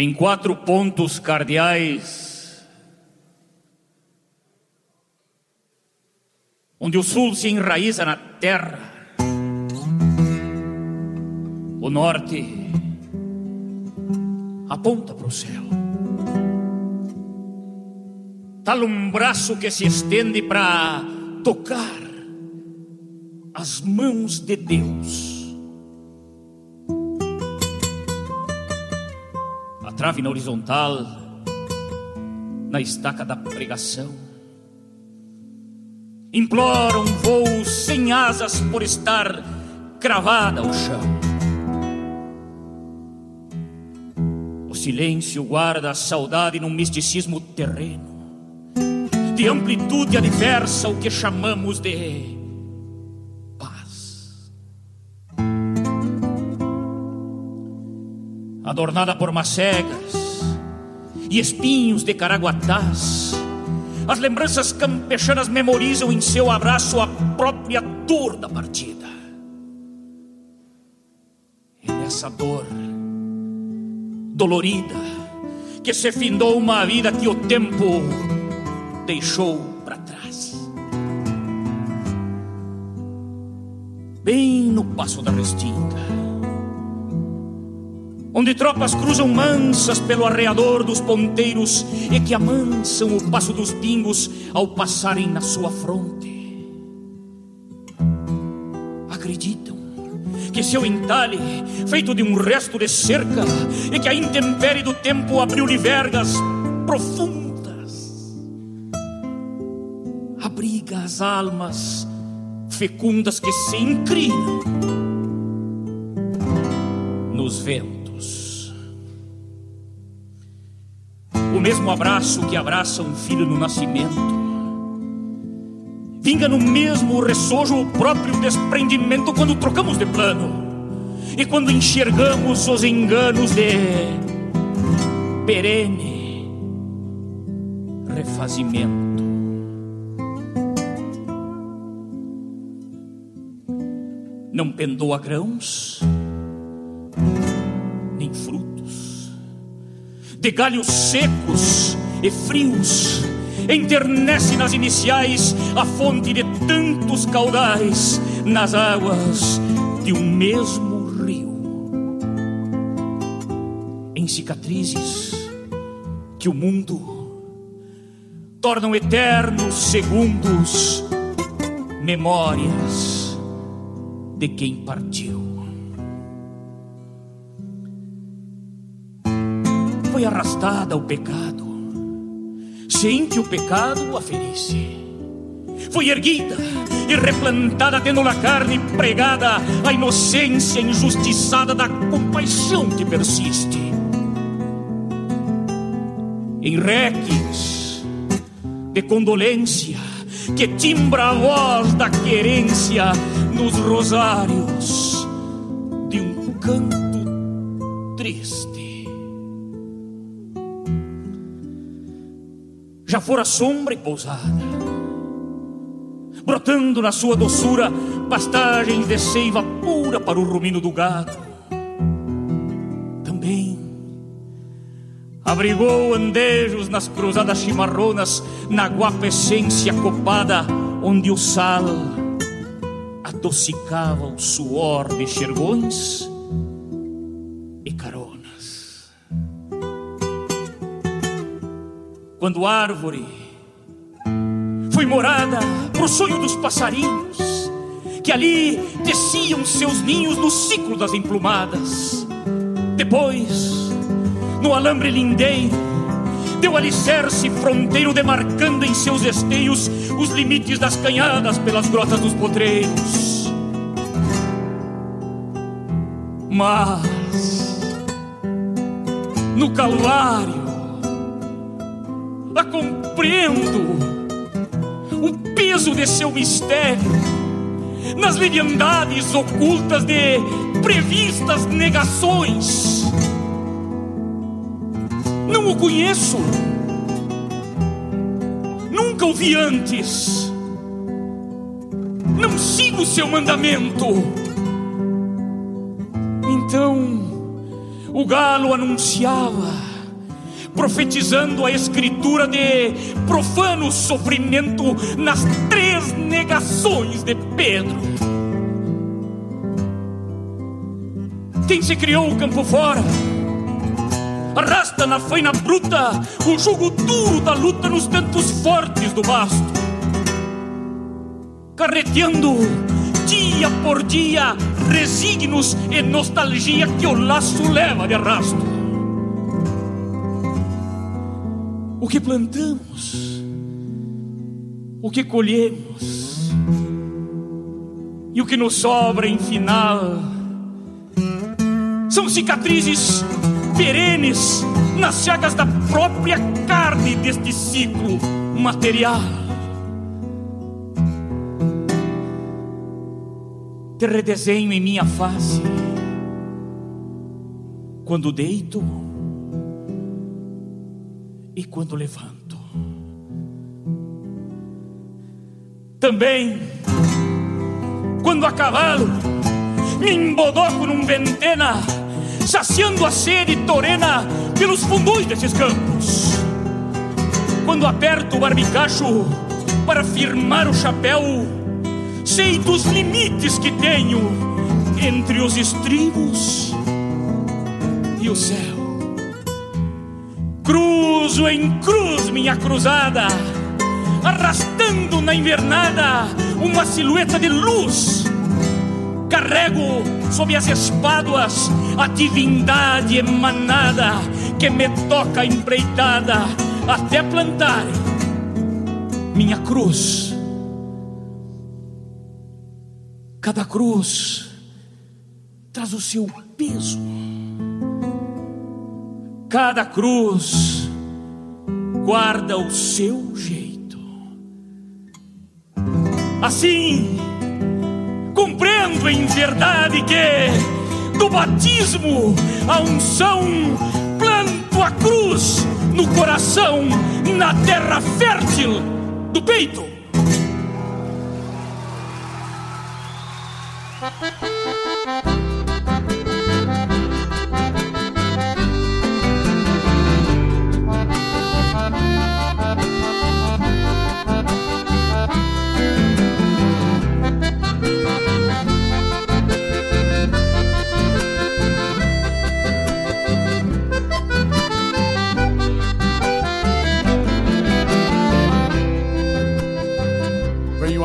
Em quatro pontos cardeais, onde o sul se enraiza na terra, o norte aponta para o céu. Tal um braço que se estende para tocar as mãos de Deus. Trave na horizontal, na estaca da pregação. Implora um voo sem asas por estar cravada ao chão. O silêncio guarda a saudade num misticismo terreno, de amplitude adversa, o que chamamos de adornada por macegas e espinhos de caraguatás. As lembranças campechanas memorizam em seu abraço a própria dor da partida. E nessa dor dolorida que se findou uma vida que o tempo deixou para trás. Bem no passo da restinga onde tropas cruzam mansas pelo arreador dos ponteiros e que amansam o passo dos pingos ao passarem na sua fronte. Acreditam que seu entalhe, feito de um resto de cerca, e que a intempérie do tempo abriu-lhe vergas profundas, das almas fecundas que se inclinam nos ventos. O mesmo abraço que abraça um filho no nascimento. Vinga no mesmo ressojo o próprio desprendimento quando trocamos de plano e quando enxergamos os enganos de perene refazimento. Não pendoa grãos, nem frutos, de galhos secos e frios, enternece nas iniciais a fonte de tantos caudais nas águas de um mesmo rio. Em cicatrizes que o mundo tornam eternos segundos, memórias de quem partiu. Foi arrastada ao pecado, sem que o pecado a ferisse. Foi erguida e replantada, tendo na carne pregada a inocência injustiçada da compaixão que persiste. Em reques de condolência que timbra a voz da querência nos rosários de um canto triste. Já fora sombra e pousada, brotando na sua doçura pastagens de seiva pura para o rumino do gado. Também abrigou andejos nas cruzadas chimarronas, na guapa essência copada, onde o sal adocicava o suor de xergões Quando árvore foi morada pro sonho dos passarinhos, que ali teciam seus ninhos no ciclo das emplumadas. Depois, no alambre lindeiro, deu alicerce fronteiro demarcando em seus esteios os limites das canhadas pelas grotas dos potreiros. Mas no Calvário a compreendo o peso de seu mistério nas leviandades ocultas de previstas negações não o conheço. Nunca o vi antes. Não sigo seu mandamento. Então o galo anunciava, profetizando a escritura de profano sofrimento nas três negações de Pedro. Quem se criou o campo fora? arrasta na faina bruta o jugo duro da luta nos tentos fortes do basto. Carreteando dia por dia, resignos e nostalgia que o laço leva de arrasto. O que plantamos, o que colhemos? E o que nos sobra em final? São cicatrizes perenes nas chagas da própria carne deste ciclo material. Te redesenho em minha face. Quando deito e quando levanto. Também quando a cavalo me embodoco num ventena saciando a sede torena pelos fundões desses campos. Quando aperto o barbicacho para firmar o chapéu, sei dos limites que tenho entre os estribos e o céu. Cruzo em cruz minha cruzada, arrastando na invernada uma silhueta de luz. Carrego sob as espáduas a divindade emanada que me toca empreitada até plantar minha cruz Cada cruz traz o seu peso. Cada cruz guarda o seu jeito. Assim, compreendo em verdade que do batismo a unção planto a cruz no coração, na terra fértil do peito.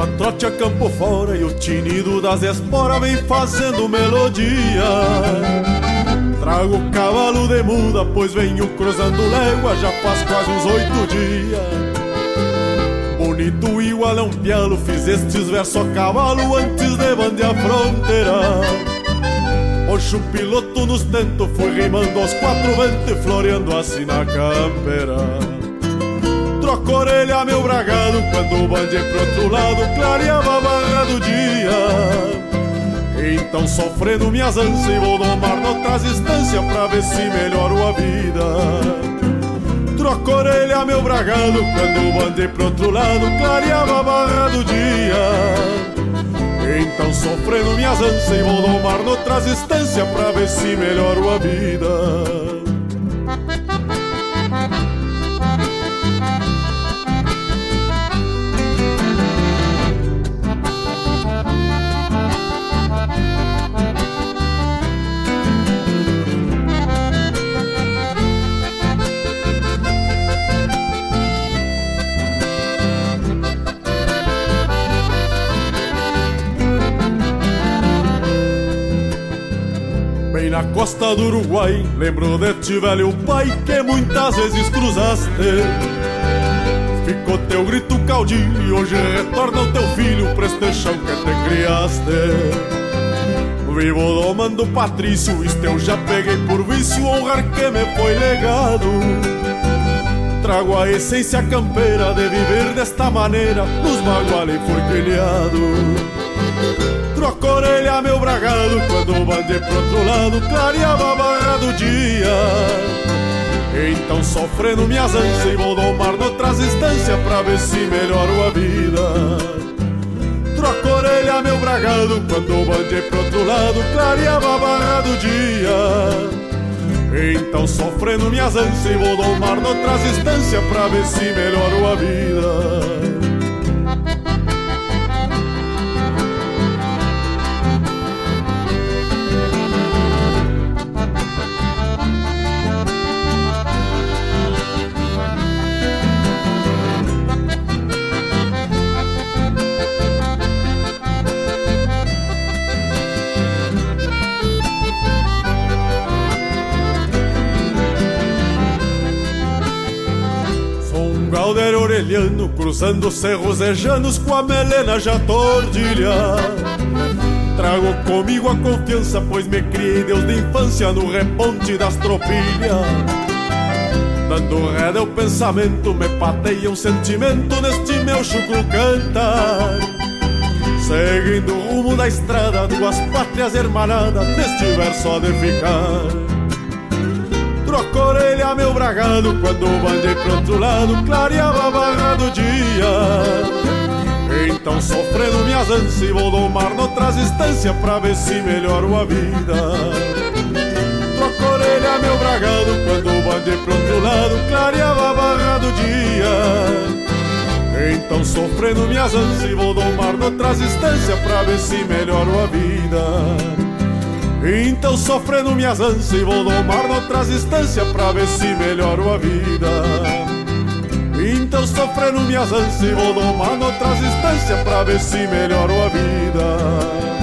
A trote a campo fora e o tinido das esporas vem fazendo melodia. Trago o cavalo de muda, pois venho cruzando légua, já faz quase uns oito dias. Bonito igual a um pialo, fiz estes versos a cavalo antes de bandear a fronteira. Oxo piloto nos tentos, fui rimando aos quatro ventos e floreando assim na campeira. Troco a orelha, meu bragado, quando bandei pro outro lado, clareava a barra do dia. Então sofrendo minhas ânsias vou domar noutras instâncias pra ver se melhoro a vida. Troco a orelha, meu bragado, quando bandei pro outro lado, clareava a barra do dia. Então sofrendo minhas ânsias vou domar noutras instâncias pra ver se melhoro a vida. Do Uruguai, lembro de ti, velho pai, que muitas vezes cruzaste. Ficou teu grito caudilho e hoje retorna o teu filho pra este chão que te criaste. Vivo domando Patrício, isto eu já peguei por vício, honrar que me foi legado. Trago a essência campeira de viver desta maneira, nos bagual e. Troco orelha, meu bragado, quando bandei pro outro lado, clareava a barra do dia. Então sofrendo minhas ânsias e vou domar noutras instâncias pra ver se melhoro a vida. Troco orelha, meu bragado, quando bandei pro outro lado, clareava a barra do dia. Então sofrendo minhas ânsias e vou domar noutras instâncias pra ver se melhoro a vida. Orelhano, cruzando cerros ejanos com a melena já tordilha. Trago comigo a confiança, pois me criei Deus de infância no reponte das tropilhas. Dando reda ao pensamento, me pateia um sentimento neste meu chucro cantar. Seguindo o rumo da estrada, duas pátrias hermanadas, neste verso de ficar. Troco a orelha, meu bragado, quando bandei pro outro lado, clareava a barra do dia. Então sofrendo minhas ânsias, vou domar noutras instâncias pra ver se melhoro a vida. Troco orelha, meu bragado, quando bandei pro outro lado, clareava a barra do dia. Então sofrendo minhas ânsias, vou domar noutras instâncias pra ver se melhoro a vida. Então sofrendo minhas ânsias e vou domar noutras instâncias pra ver se melhoro a vida. Então sofrendo minhas ânsias e vou domar noutras instâncias pra ver se melhoro a vida.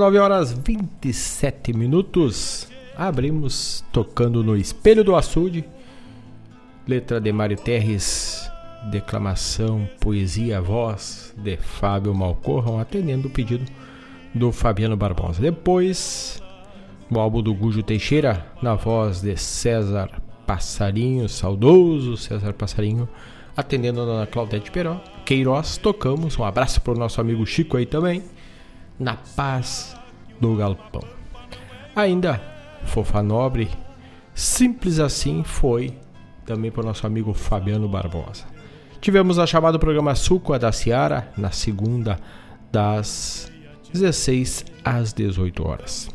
19 horas 27 minutos. Abrimos tocando no Espelho do Açude. Letra de Mário Terres, declamação, poesia, voz de Fábio Malcorram, atendendo o pedido do Fabiano Barbosa. Depois, o álbum do Gujo Teixeira, na voz de César Passarinho, saudoso César Passarinho, atendendo a dona Claudete. Queiroz, tocamos. Um abraço para o nosso amigo Chico aí também na paz do galpão. Ainda, Fofa Nobre, simples assim foi também para o nosso amigo Fabiano Barbosa. Tivemos a chamada programa Suco da Ciara na segunda, das 16 às 18 horas.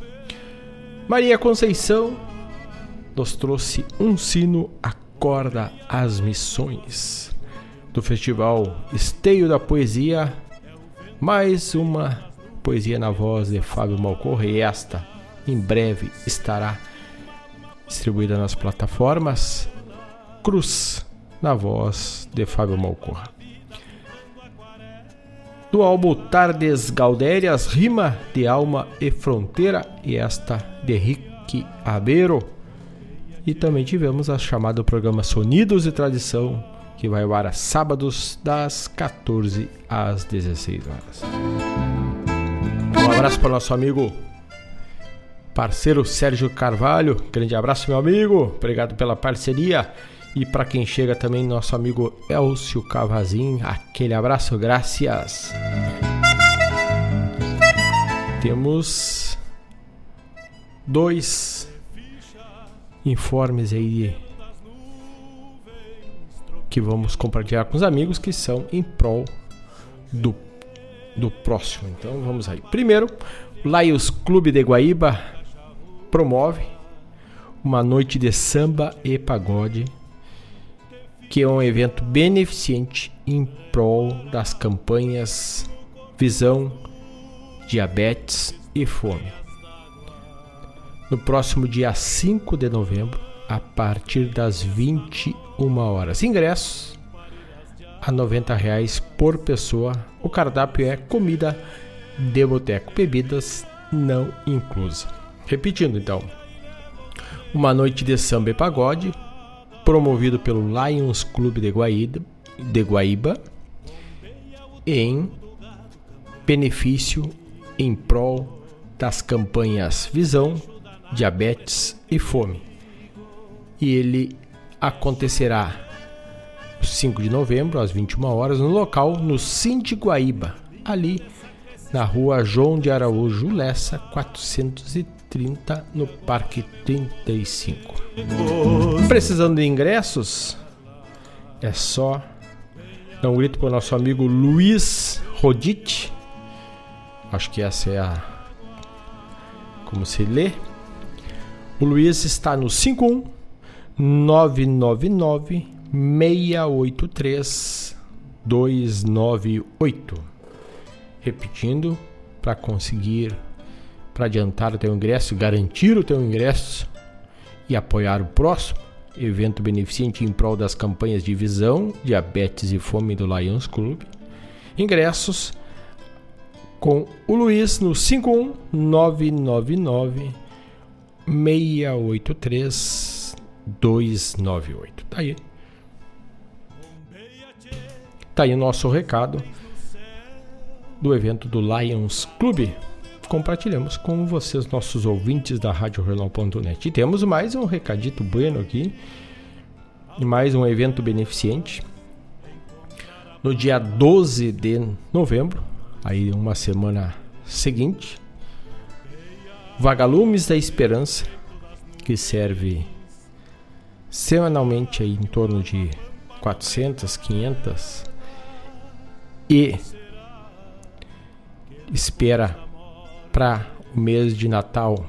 Maria Conceição nos trouxe um sino acorda as missões do Festival Esteio da Poesia, mais uma poesia na voz de Fábio Malcorre e esta em breve estará distribuída nas plataformas. Cruz na voz de Fábio Malcorra. Do álbum Tardes Galdérias, Rima de Alma e Fronteira, e esta de Rick Abeiro. E também tivemos a chamada programa Sonidos e Tradição, que vai ao ar sábados das 14 às 16 horas. Um abraço para o nosso amigo parceiro Sérgio Carvalho. Grande abraço, meu amigo. Obrigado pela parceria. E para quem chega também, nosso amigo Elcio Cavazin. Aquele abraço, graças. Temos dois informes aí que vamos compartilhar com os amigos que são em prol do do próximo. Então vamos aí. Primeiro, o Lions Clube de Guaíba promove uma noite de samba e pagode, que é um evento beneficente em prol das campanhas Visão, Diabetes e Fome. No próximo dia 5 de novembro, a partir das 21 horas. Ingressos a 90 reais por pessoa. O cardápio é comida de boteco, bebidas não inclusa. Repetindo então, uma noite de samba e pagode, promovido pelo Lions Clube de Guaíba, de Guaíba em benefício em prol das campanhas Visão, Diabetes e Fome. E ele acontecerá 5 de novembro, às 21 horas, no local no Cinti Guaíba, ali na rua João de Araújo Lessa, 430, no Parque 35. Precisando de ingressos? É só dar um grito para o nosso amigo Luiz Rodite. Acho que essa é a. Como se lê? O Luiz está no 51 999 683 298. Repetindo, para conseguir, para adiantar o teu ingresso, garantir o teu ingresso e apoiar o próximo evento beneficente em prol das campanhas de visão, diabetes e fome do Lions Club. Ingressos com o Luiz no 51999 683 298. Tá aí. Tá aí o nosso recado do evento do Lions Clube, compartilhamos com vocês, nossos ouvintes da Rádio Regional.net. E temos mais um recadito bueno aqui, mais um evento beneficente. No dia 12 de novembro, aí uma semana seguinte, Vagalumes da Esperança, que serve semanalmente aí em torno de 400, 500 e espera para o mês de Natal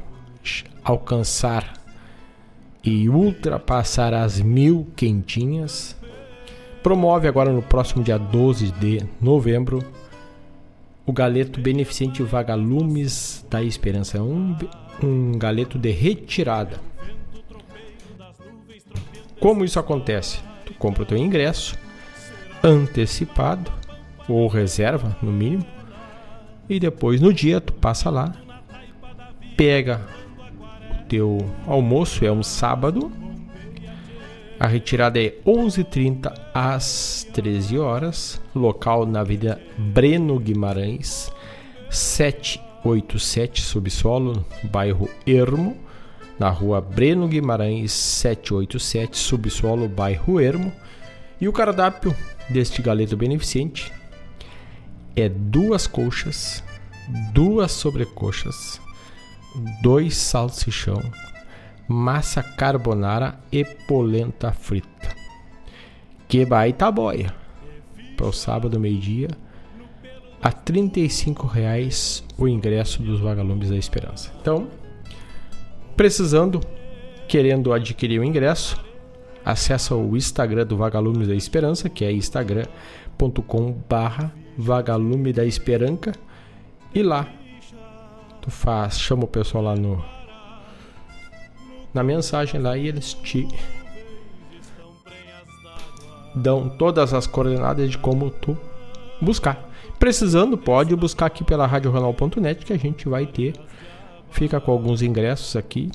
alcançar e ultrapassar as mil quentinhas, promove agora no próximo dia 12 de novembro o galeto beneficente Vagalumes da Esperança, um, um galeto de retirada. Como isso acontece? Tu compra o teu ingresso antecipado ou reserva, no mínimo, e depois no dia tu passa lá, pega o teu almoço, é um sábado. A retirada é 11h30 às 13 horas, local na Avenida Breno Guimarães, 787 Subsolo, bairro Ermo, na rua Breno Guimarães 787 Subsolo, bairro Ermo. E o cardápio deste galeto beneficente é duas coxas, duas sobrecoxas, dois salsichão, massa carbonara e polenta frita. Que baita boia! Para o sábado, meio-dia, a R$ reais o ingresso dos Vagalumes da Esperança. Então, precisando, querendo adquirir o ingresso, acessa o Instagram do Vagalumes da Esperança, que é instagram.com barra Vagalume da Esperança e lá tu faz, chama o pessoal lá no na mensagem lá e eles te dão todas as coordenadas de como tu buscar. Precisando, pode buscar aqui pela radioronal.net que a gente vai ter. Fica com alguns ingressos aqui.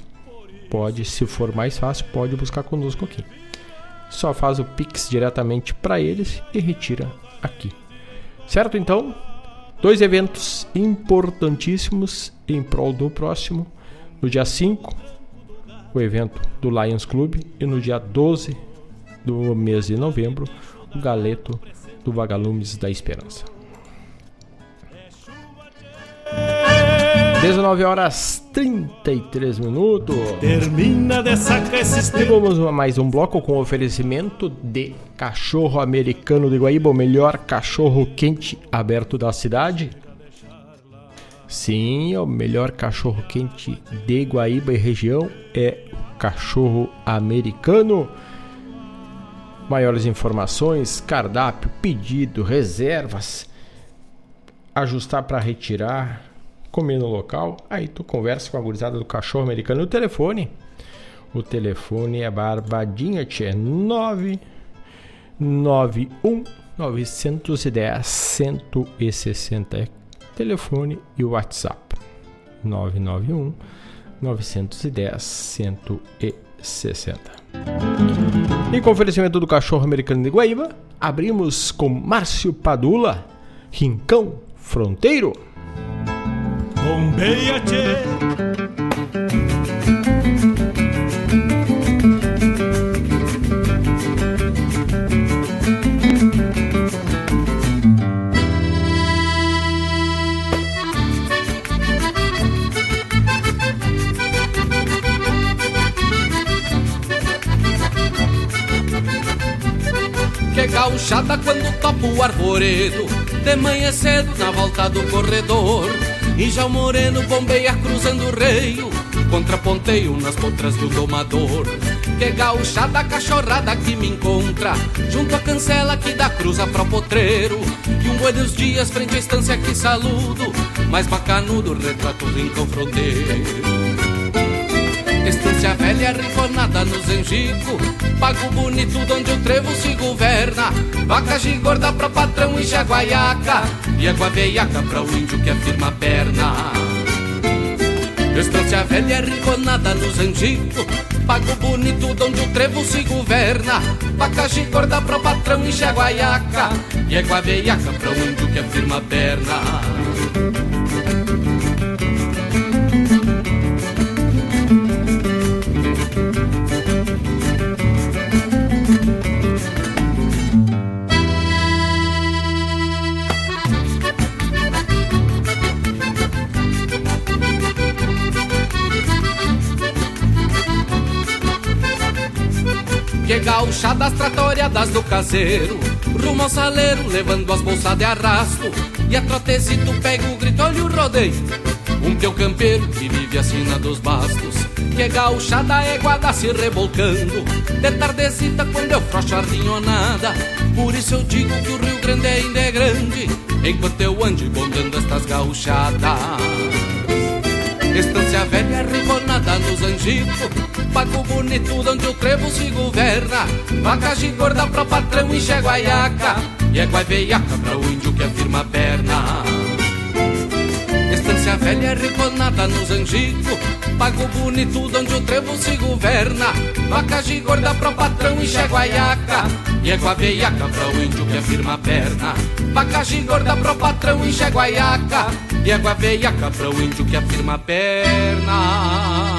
Pode, se for mais fácil, pode buscar conosco aqui. Só faz o Pix diretamente para eles e retira aqui. Certo? Então, dois eventos importantíssimos em prol do próximo. No dia 5, o evento do Lions Club. E no dia 12 do mês de novembro, o Galeto do Vagalumes da Esperança. 19 horas 33 minutos.
Termina de sacar esses
E vamos a mais um bloco com oferecimento de cachorro americano de Guaíba, o melhor cachorro quente aberto da cidade. Sim, o melhor cachorro quente de Guaíba e região é o cachorro americano. Maiores informações, cardápio, pedido, reservas, ajustar para retirar, comer no local, aí tu conversa com a gurizada do cachorro americano no telefone. O telefone é barbadinha, tchê, 991 910 160 é telefone e o WhatsApp 991 910 160. E com oferecimento do cachorro americano de Guaíba, abrimos com Márcio Padula, Rincão Fronteiro.
Bombeia, tchê.
Que gauchada quando topa o arvoredo De manhã cedo na volta do corredor E já o moreno bombeia cruzando o reio Contraponteio nas potras do domador. Que gauchada cachorrada que me encontra Junto à cancela que dá cruza pro potreiro. E um buenos dias frente à estância que saludo Mais bacanudo retrato rincão fronteiro Estância velha rifonada no Zangico. Pago bonito onde o trevo se governa. Vaca gorda pra patrão e jaguaiaca. E água veiaca pra o índio que afirma a perna. Estância velha rifonada no Zangico. Pago bonito onde o trevo se governa. Vaca gorda pra patrão e jaguaiaca. E água veiaca pra o índio que afirma a perna
gauchadas tratoriadas do caseiro. Rumo ao saleiro, levando as bolsas de arrasto. E a trotezito pega o grito, olha o rodeio. Um peão campeiro que vive acima dos bastos. Que é gauchada é guarda se revolcando. De tardecita quando eu frocho a Por isso eu digo que o Rio Grande ainda é grande. Enquanto eu ande bondando estas gauchadas. Estância velha riconada nos angicos Pago bonito onde o trevo se governa Vaca gorda pro patrão e guaiaca E é guaiveiaca pra o índio que afirma a perna Estância velha riconada nos angicos Pago bonito onde o trevo se governa Vaca gorda pro patrão e guaiaca E é guaiveiaca pra o índio que afirma a perna Vaca gorda pro patrão e guaiaca e água veiaca para o índio que afirma a perna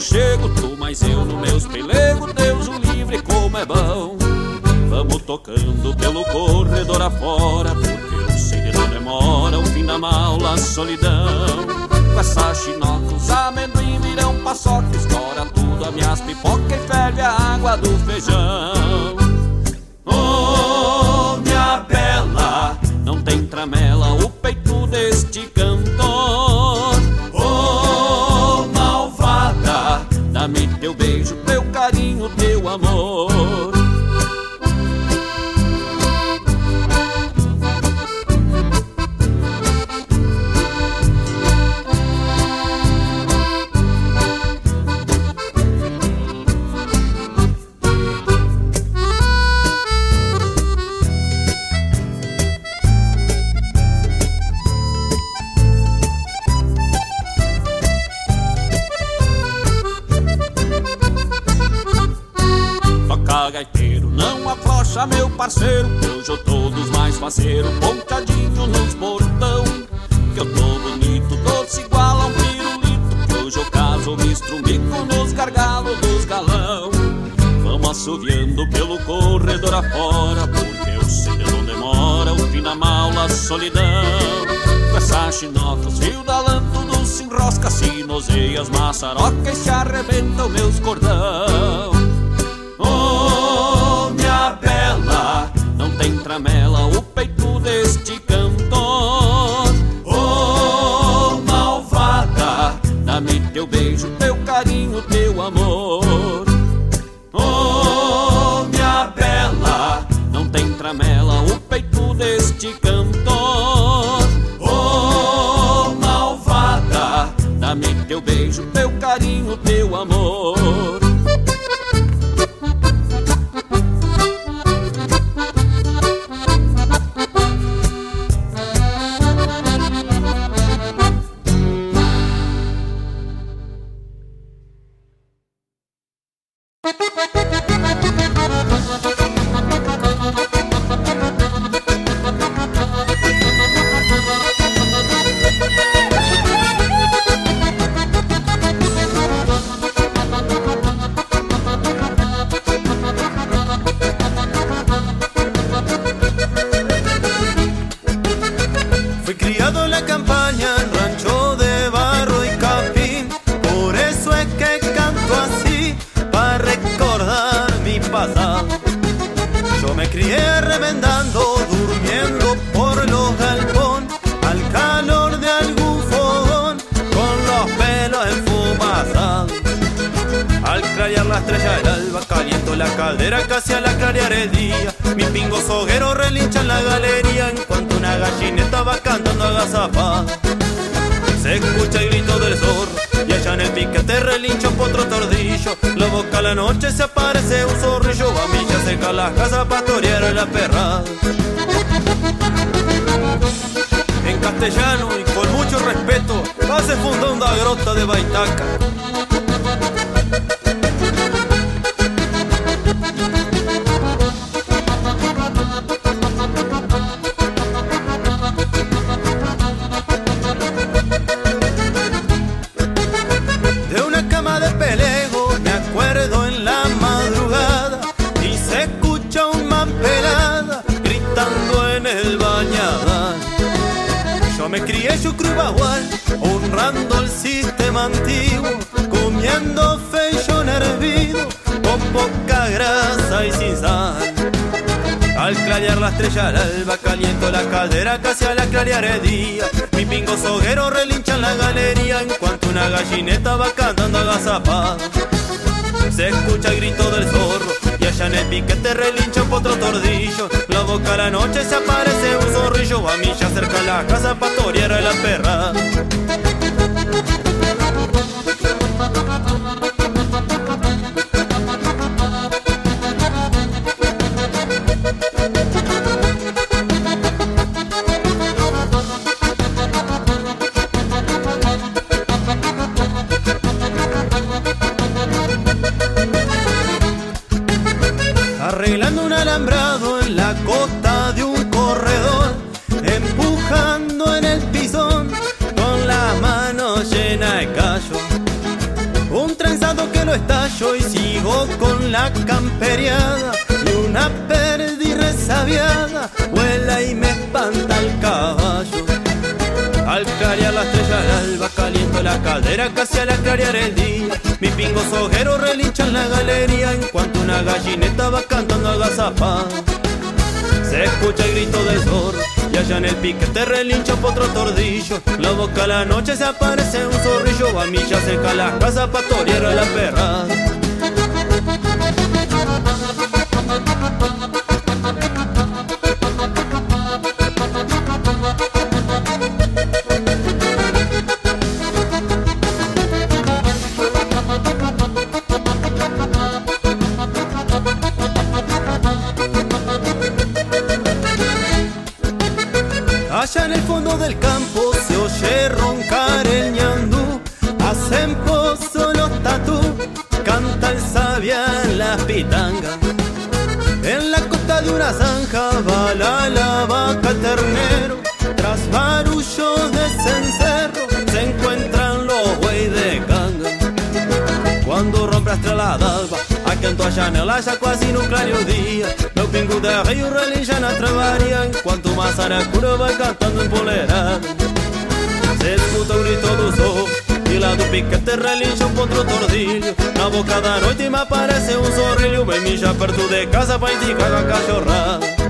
chego, tu mais eu no meus pelego, Deus o livre como é bom. Vamos tocando pelo corredor afora, porque eu sei não demora o fim da mala, solidão. Com essa chinoca, os amendoim virão paçoca, estoura tudo, a minhas pipoca e ferve a água do feijão. Oh, minha bela, não tem tramela, o Meu beijo meu. Me crié chucru bagual, honrando el sistema antiguo, comiendo feijon hervido con poca grasa y sin sal. Al clarear la estrella al alba caliento la caldera casi a la clarear el día Mi pingo soguero relincha en la galería en cuanto una gallineta va cantando agazapada Se escucha el grito del zorro allá en el piquete relincha un potro tordillo. La boca a la noche se aparece un zorrillo. A mí ya cerca la casa pastorear a la perra vuela y me espanta el caballo. Al clarear la estrella del alba caliento la caldera casi al clarear el día. Mi pingo soguero relincha en la galería en cuanto una gallineta va cantando agazapada Se escucha el grito del zorro y allá en el piquete relincha un potro tordillo. La boca a la noche se aparece un zorrillo a mí ya cerca la casa pastorear a la perra costa de una zanja va la, la vaca ternero. Tras barullos de cencerro se encuentran los buey de canga Quando rompe a estrela d'alba A canto a janela já quase no claro dia Meu pingo de rio relincha na travaria Enquanto uma saracura vai cantando empoleirada Se escuta o grito do sol Do piquete relincha um potro tordilho Na boca da noite me aparece um sorrilho Vem mijar perto de casa pra indicar a cachorrada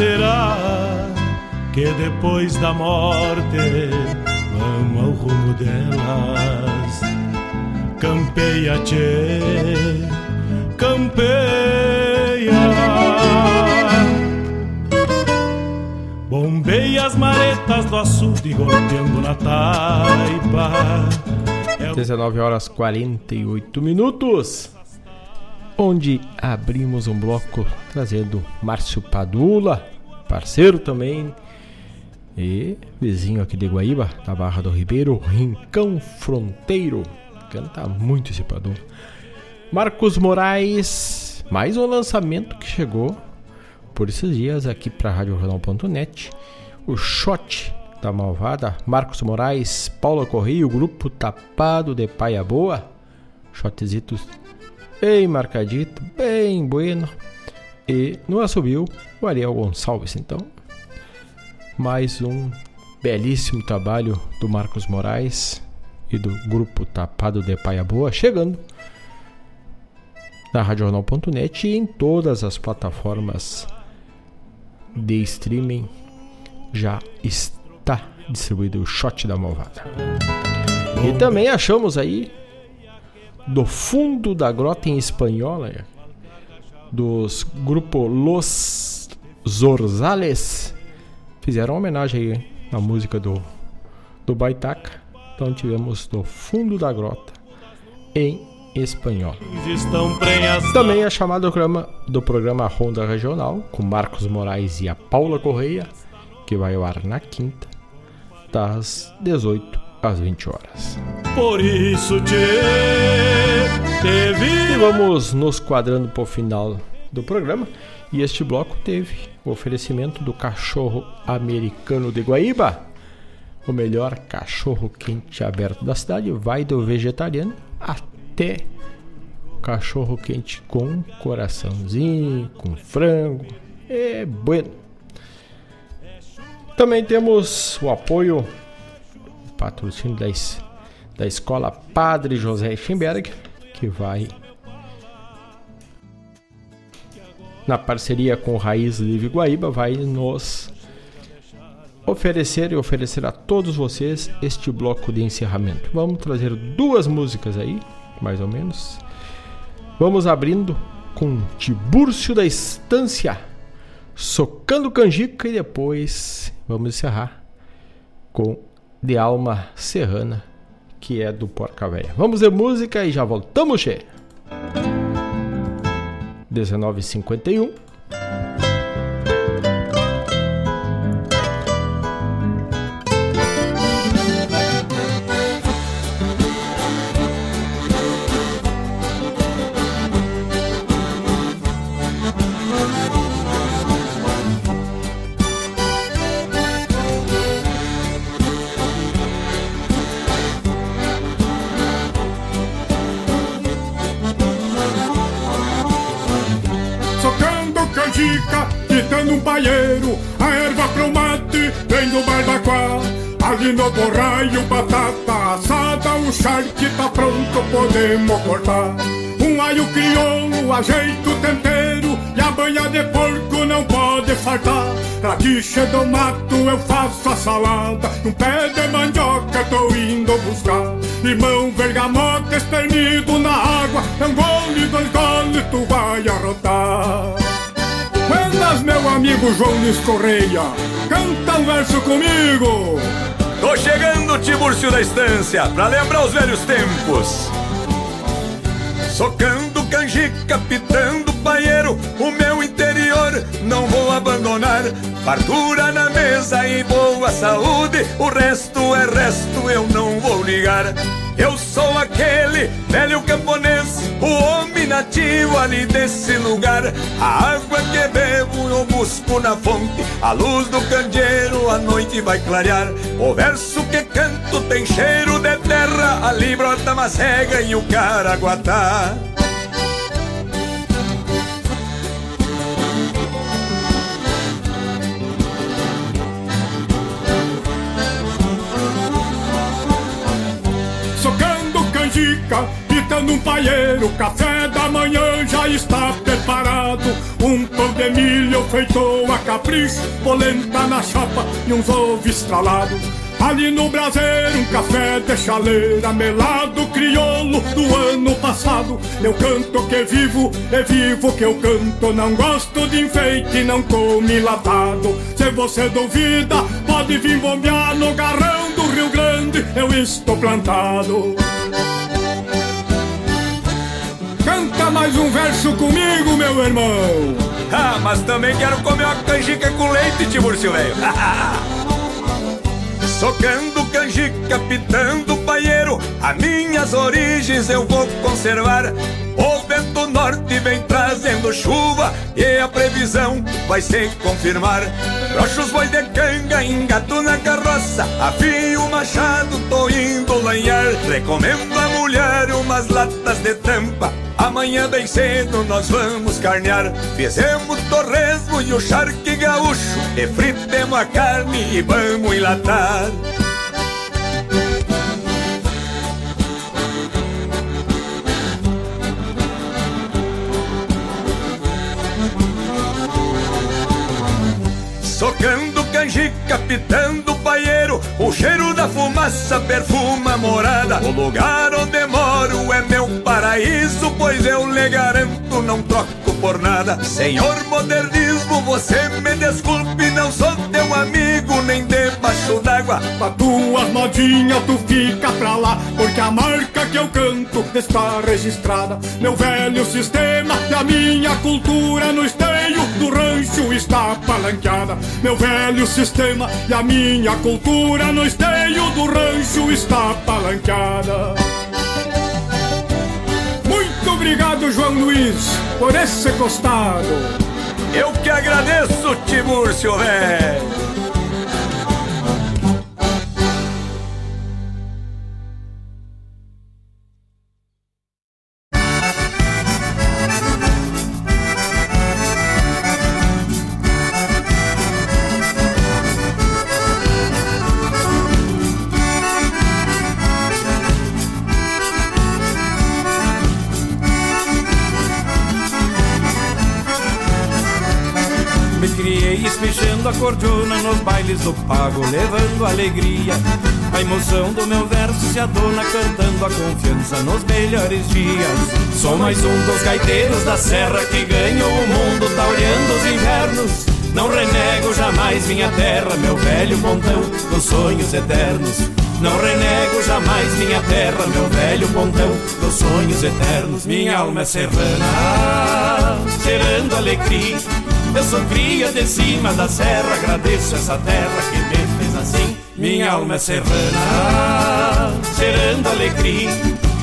Será que depois da morte vamos ao rumo delas? Campeia, tchê, campeia. Bombeia as maretas do açude golpeando na taipa.
19 horas 48 minutos. Onde abrimos um bloco trazendo Márcio Padula, parceiro também. E vizinho aqui de Guaíba, da Barra do Ribeiro, Rincão Fronteiro. Canta muito esse Padula. Marcos Moraes, mais um lançamento que chegou por esses dias aqui para radiojornal.net. O Shot da Malvada, Marcos Moraes, Paula Correia, o grupo Tapado de Paia Boa. Shotzitos bem marcadito, bem bueno. E no assobio, o Ariel Gonçalves. Então, mais um belíssimo trabalho do Marcos Moraes e do grupo Tapado de Paia Boa chegando na radiojornal.net e em todas as plataformas de streaming já está distribuído o shot da malvada. E também achamos aí do fundo da grota em espanhola dos grupo Los Zorzales fizeram uma homenagem aí na música do do Baitaca. Então tivemos do fundo da grota em espanhol. Também é chamado do programa, do programa Ronda Regional, com Marcos Moraes e a Paula Correia, que vai ao ar na quinta, das 18 às 20 horas.
Por isso te teve.
E vamos nos quadrando para o final do programa. E este bloco teve o oferecimento do cachorro americano de Guaíba. O melhor cachorro quente aberto da cidade vai do vegetariano até cachorro quente com coraçãozinho, com frango. É bueno. Também temos o apoio, patrocínio da, da escola Padre José Schemberg, que vai na parceria com Raiz Livre Guaíba, vai nos oferecer e oferecer a todos vocês este bloco de encerramento. Vamos trazer duas músicas aí, mais ou menos. Vamos abrindo com Tibúrcio da Estância, socando canjica e depois vamos encerrar com De Alma Serrana, que é do Porca Velha. Vamos ver música e já voltamos, che. 1951
batata assada O charque tá pronto, podemos cortar. Um alho crioulo, ajeito tempero E a banha de porco não pode faltar. Radiche do mato, eu faço a salada Um pé de mandioca, tô indo buscar. Limão, bergamota, espernido na água Um gole, dois goles, tu vai arrotar. Buenas, meu amigo João Luiz Correia Canta um verso comigo
Tô chegando, Tiburcio da Estância, pra lembrar os velhos tempos. Socando canjica, pitando paieiro, o meu interior não vou abandonar. Fartura na mesa e boa saúde, o resto é resto, eu não vou ligar. Eu sou aquele velho camponês, o homem na nativo ali desse lugar. A água que bebo eu busco na fonte, a luz do candeeiro a noite vai clarear. O verso que canto tem cheiro de terra, ali brota macega e o caraguatá.
Pitando um paieiro Café da manhã já está preparado. Um pão de milho feito a capricho Polenta na chapa e uns ovos estralados. Ali no braseiro um café de chaleira Melado crioulo do ano passado. Eu canto que vivo, é vivo que eu canto. Não gosto de enfeite, não como enlatado Se você duvida, pode vir bombear no garrão do Rio Grande. Eu estou plantado Mais um verso comigo, meu irmão.
Ah, mas também quero comer uma canjica com leite, Tiburcio velho Socando canjica, pitando paieiro A minhas origens eu vou conservar. O vento norte vem trazendo chuva E a previsão vai se confirmar. Brocho os boi de canga, engato na carroça Afio o machado, tô indo lanhar Recomendo a mulher umas latas de tampa Amanhã bem cedo nós vamos carnear. Fizemos torresmo e o charque gaúcho. E fritemos a carne e vamos enlatar. Socando canjica, pitando paieiro O cheiro da fumaça perfuma a morada. O lugar onde moro é meu paraíso Pois eu lhe garanto, não troco por nada. Senhor modernismo, você me desculpe Não sou teu amigo, nem debaixo d'água.
Pra tuas modinhas tu fica pra lá Porque a marca que eu canto está registrada. Meu velho sistema e a minha cultura No esteio do rancho está palanqueada. Meu velho sistema e a minha cultura No esteio do rancho está palanqueada. Muito obrigado, João Luiz, por esse costado.
Eu que agradeço, Timúrcio, velho
do pago, levando alegria. A emoção do meu verso se adona, cantando a confiança nos melhores dias. Sou mais um dos gaiteiros da serra que ganhou o mundo, tauriando os invernos. Não renego jamais minha terra, meu velho pontão dos sonhos eternos. Não renego jamais minha terra, meu velho pontão dos sonhos eternos. Minha alma é serrana, cheirando alecrim. Eu sou cria de cima da serra, agradeço essa terra que me fez assim. Minha alma é serrana, cheirando alecrim.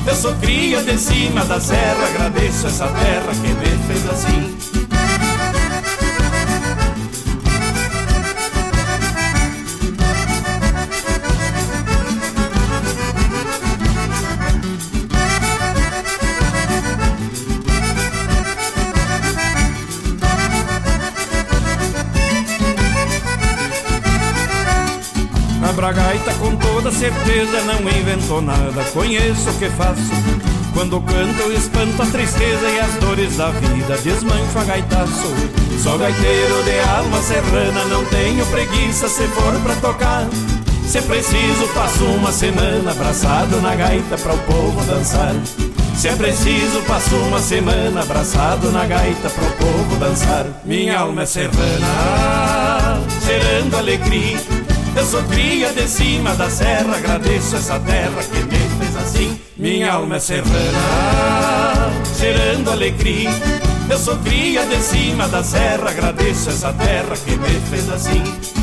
Eu sou cria de cima da serra, agradeço essa terra que me fez assim. A bragaita com toda certeza não inventou nada, conheço o que faço. Quando canto espanto a tristeza e as dores da vida, desmancho a gaitaço. Sou gaiteiro de alma serrana, não tenho preguiça se for pra tocar. Se preciso passo uma semana abraçado na gaita pra o povo dançar. Se é preciso passo uma semana abraçado na gaita pro povo dançar. Minha alma é serrana, cheirando alegria. Eu sou cria de cima da serra, agradeço essa terra que me fez assim. Minha alma é serrana, cheirando alegria. Eu sou cria de cima da serra, agradeço essa terra que me fez assim.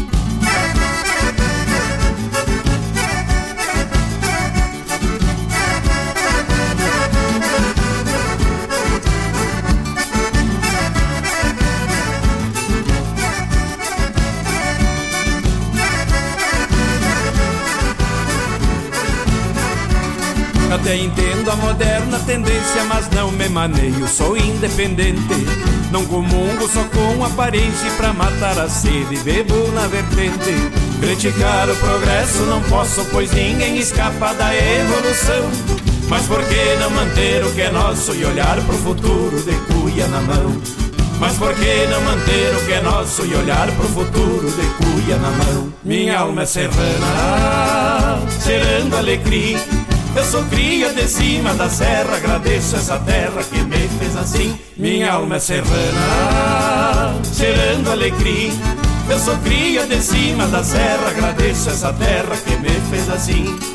Até entendo a moderna tendência, mas não me maneio, sou independente. Não comungo só com aparência pra matar a sede, bebo na vertente. Criticar o progresso não posso, pois ninguém escapa da evolução. Mas por que não manter o que é nosso e olhar pro futuro de cuia na mão? Mas por que não manter o que é nosso e olhar pro futuro de cuia na mão? Minha alma é serrana, cheirando alecrim. Eu sou cria de cima da serra, agradeço essa terra que me fez assim. Minha alma é serrana, cheirando alecrim. Eu sou cria de cima da serra, agradeço essa terra que me fez assim.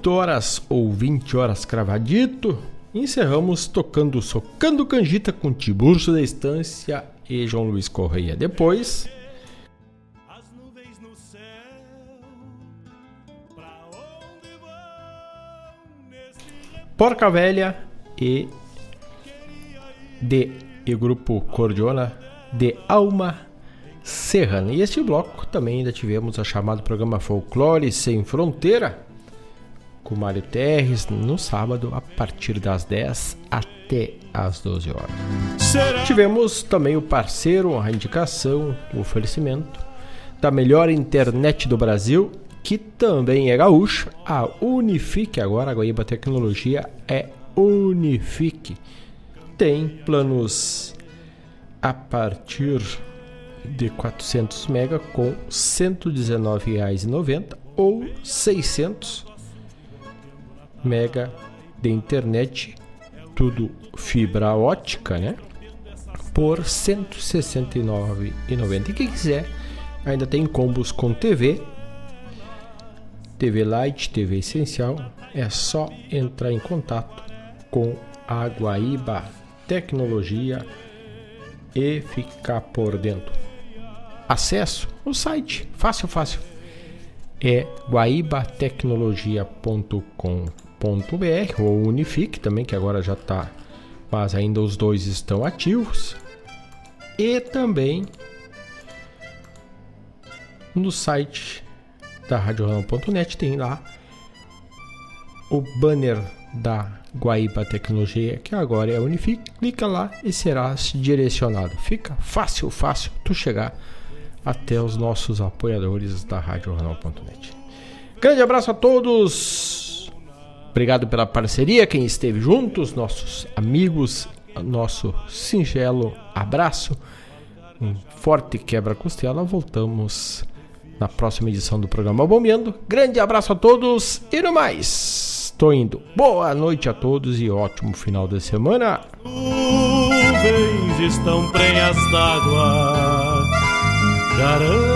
Oito horas ou 20 horas cravadito, encerramos tocando Socando Canjita com Tiburcio da Estância e João Luiz Correia. Depois, Porca Velha e de e grupo Cordiona de Alma Serrana. E este bloco também ainda tivemos a chamado programa Folclore Sem Fronteira com Mário Terres no sábado a partir das 10 até as 12 horas. Tivemos também o parceiro, a indicação, o oferecimento da melhor internet do Brasil, que também é gaúcha, a Unifique. Agora a Guaíba Tecnologia é Unifique. Tem planos a partir de 400 mega com R$ 119,90 ou 600 mega de internet, tudo fibra ótica, né? Por R$ 169,90. E quem quiser, ainda tem combos com TV, TV Lite, TV Essencial. É só entrar em contato com a Guaíba Tecnologia e ficar por dentro. Acesso o site, fácil, fácil. É guaibatecnologia.com.br ou Unifique também, que agora já está, mas ainda os dois estão ativos. E também no site da RadioRanal.net tem lá o banner da Guaíba Tecnologia, que agora é Unifique. Clica lá e serás direcionado. Fica fácil, fácil tu chegar até os nossos apoiadores da RadioRanal.net. Grande abraço a todos. Obrigado pela parceria, quem esteve juntos, nossos amigos, nosso singelo abraço. Um forte quebra-costela. Voltamos na próxima edição do programa Bombeando. Grande abraço a todos e no mais. Tô indo. Boa noite a todos e ótimo final de semana.
Nuvens estão prenhas d'água.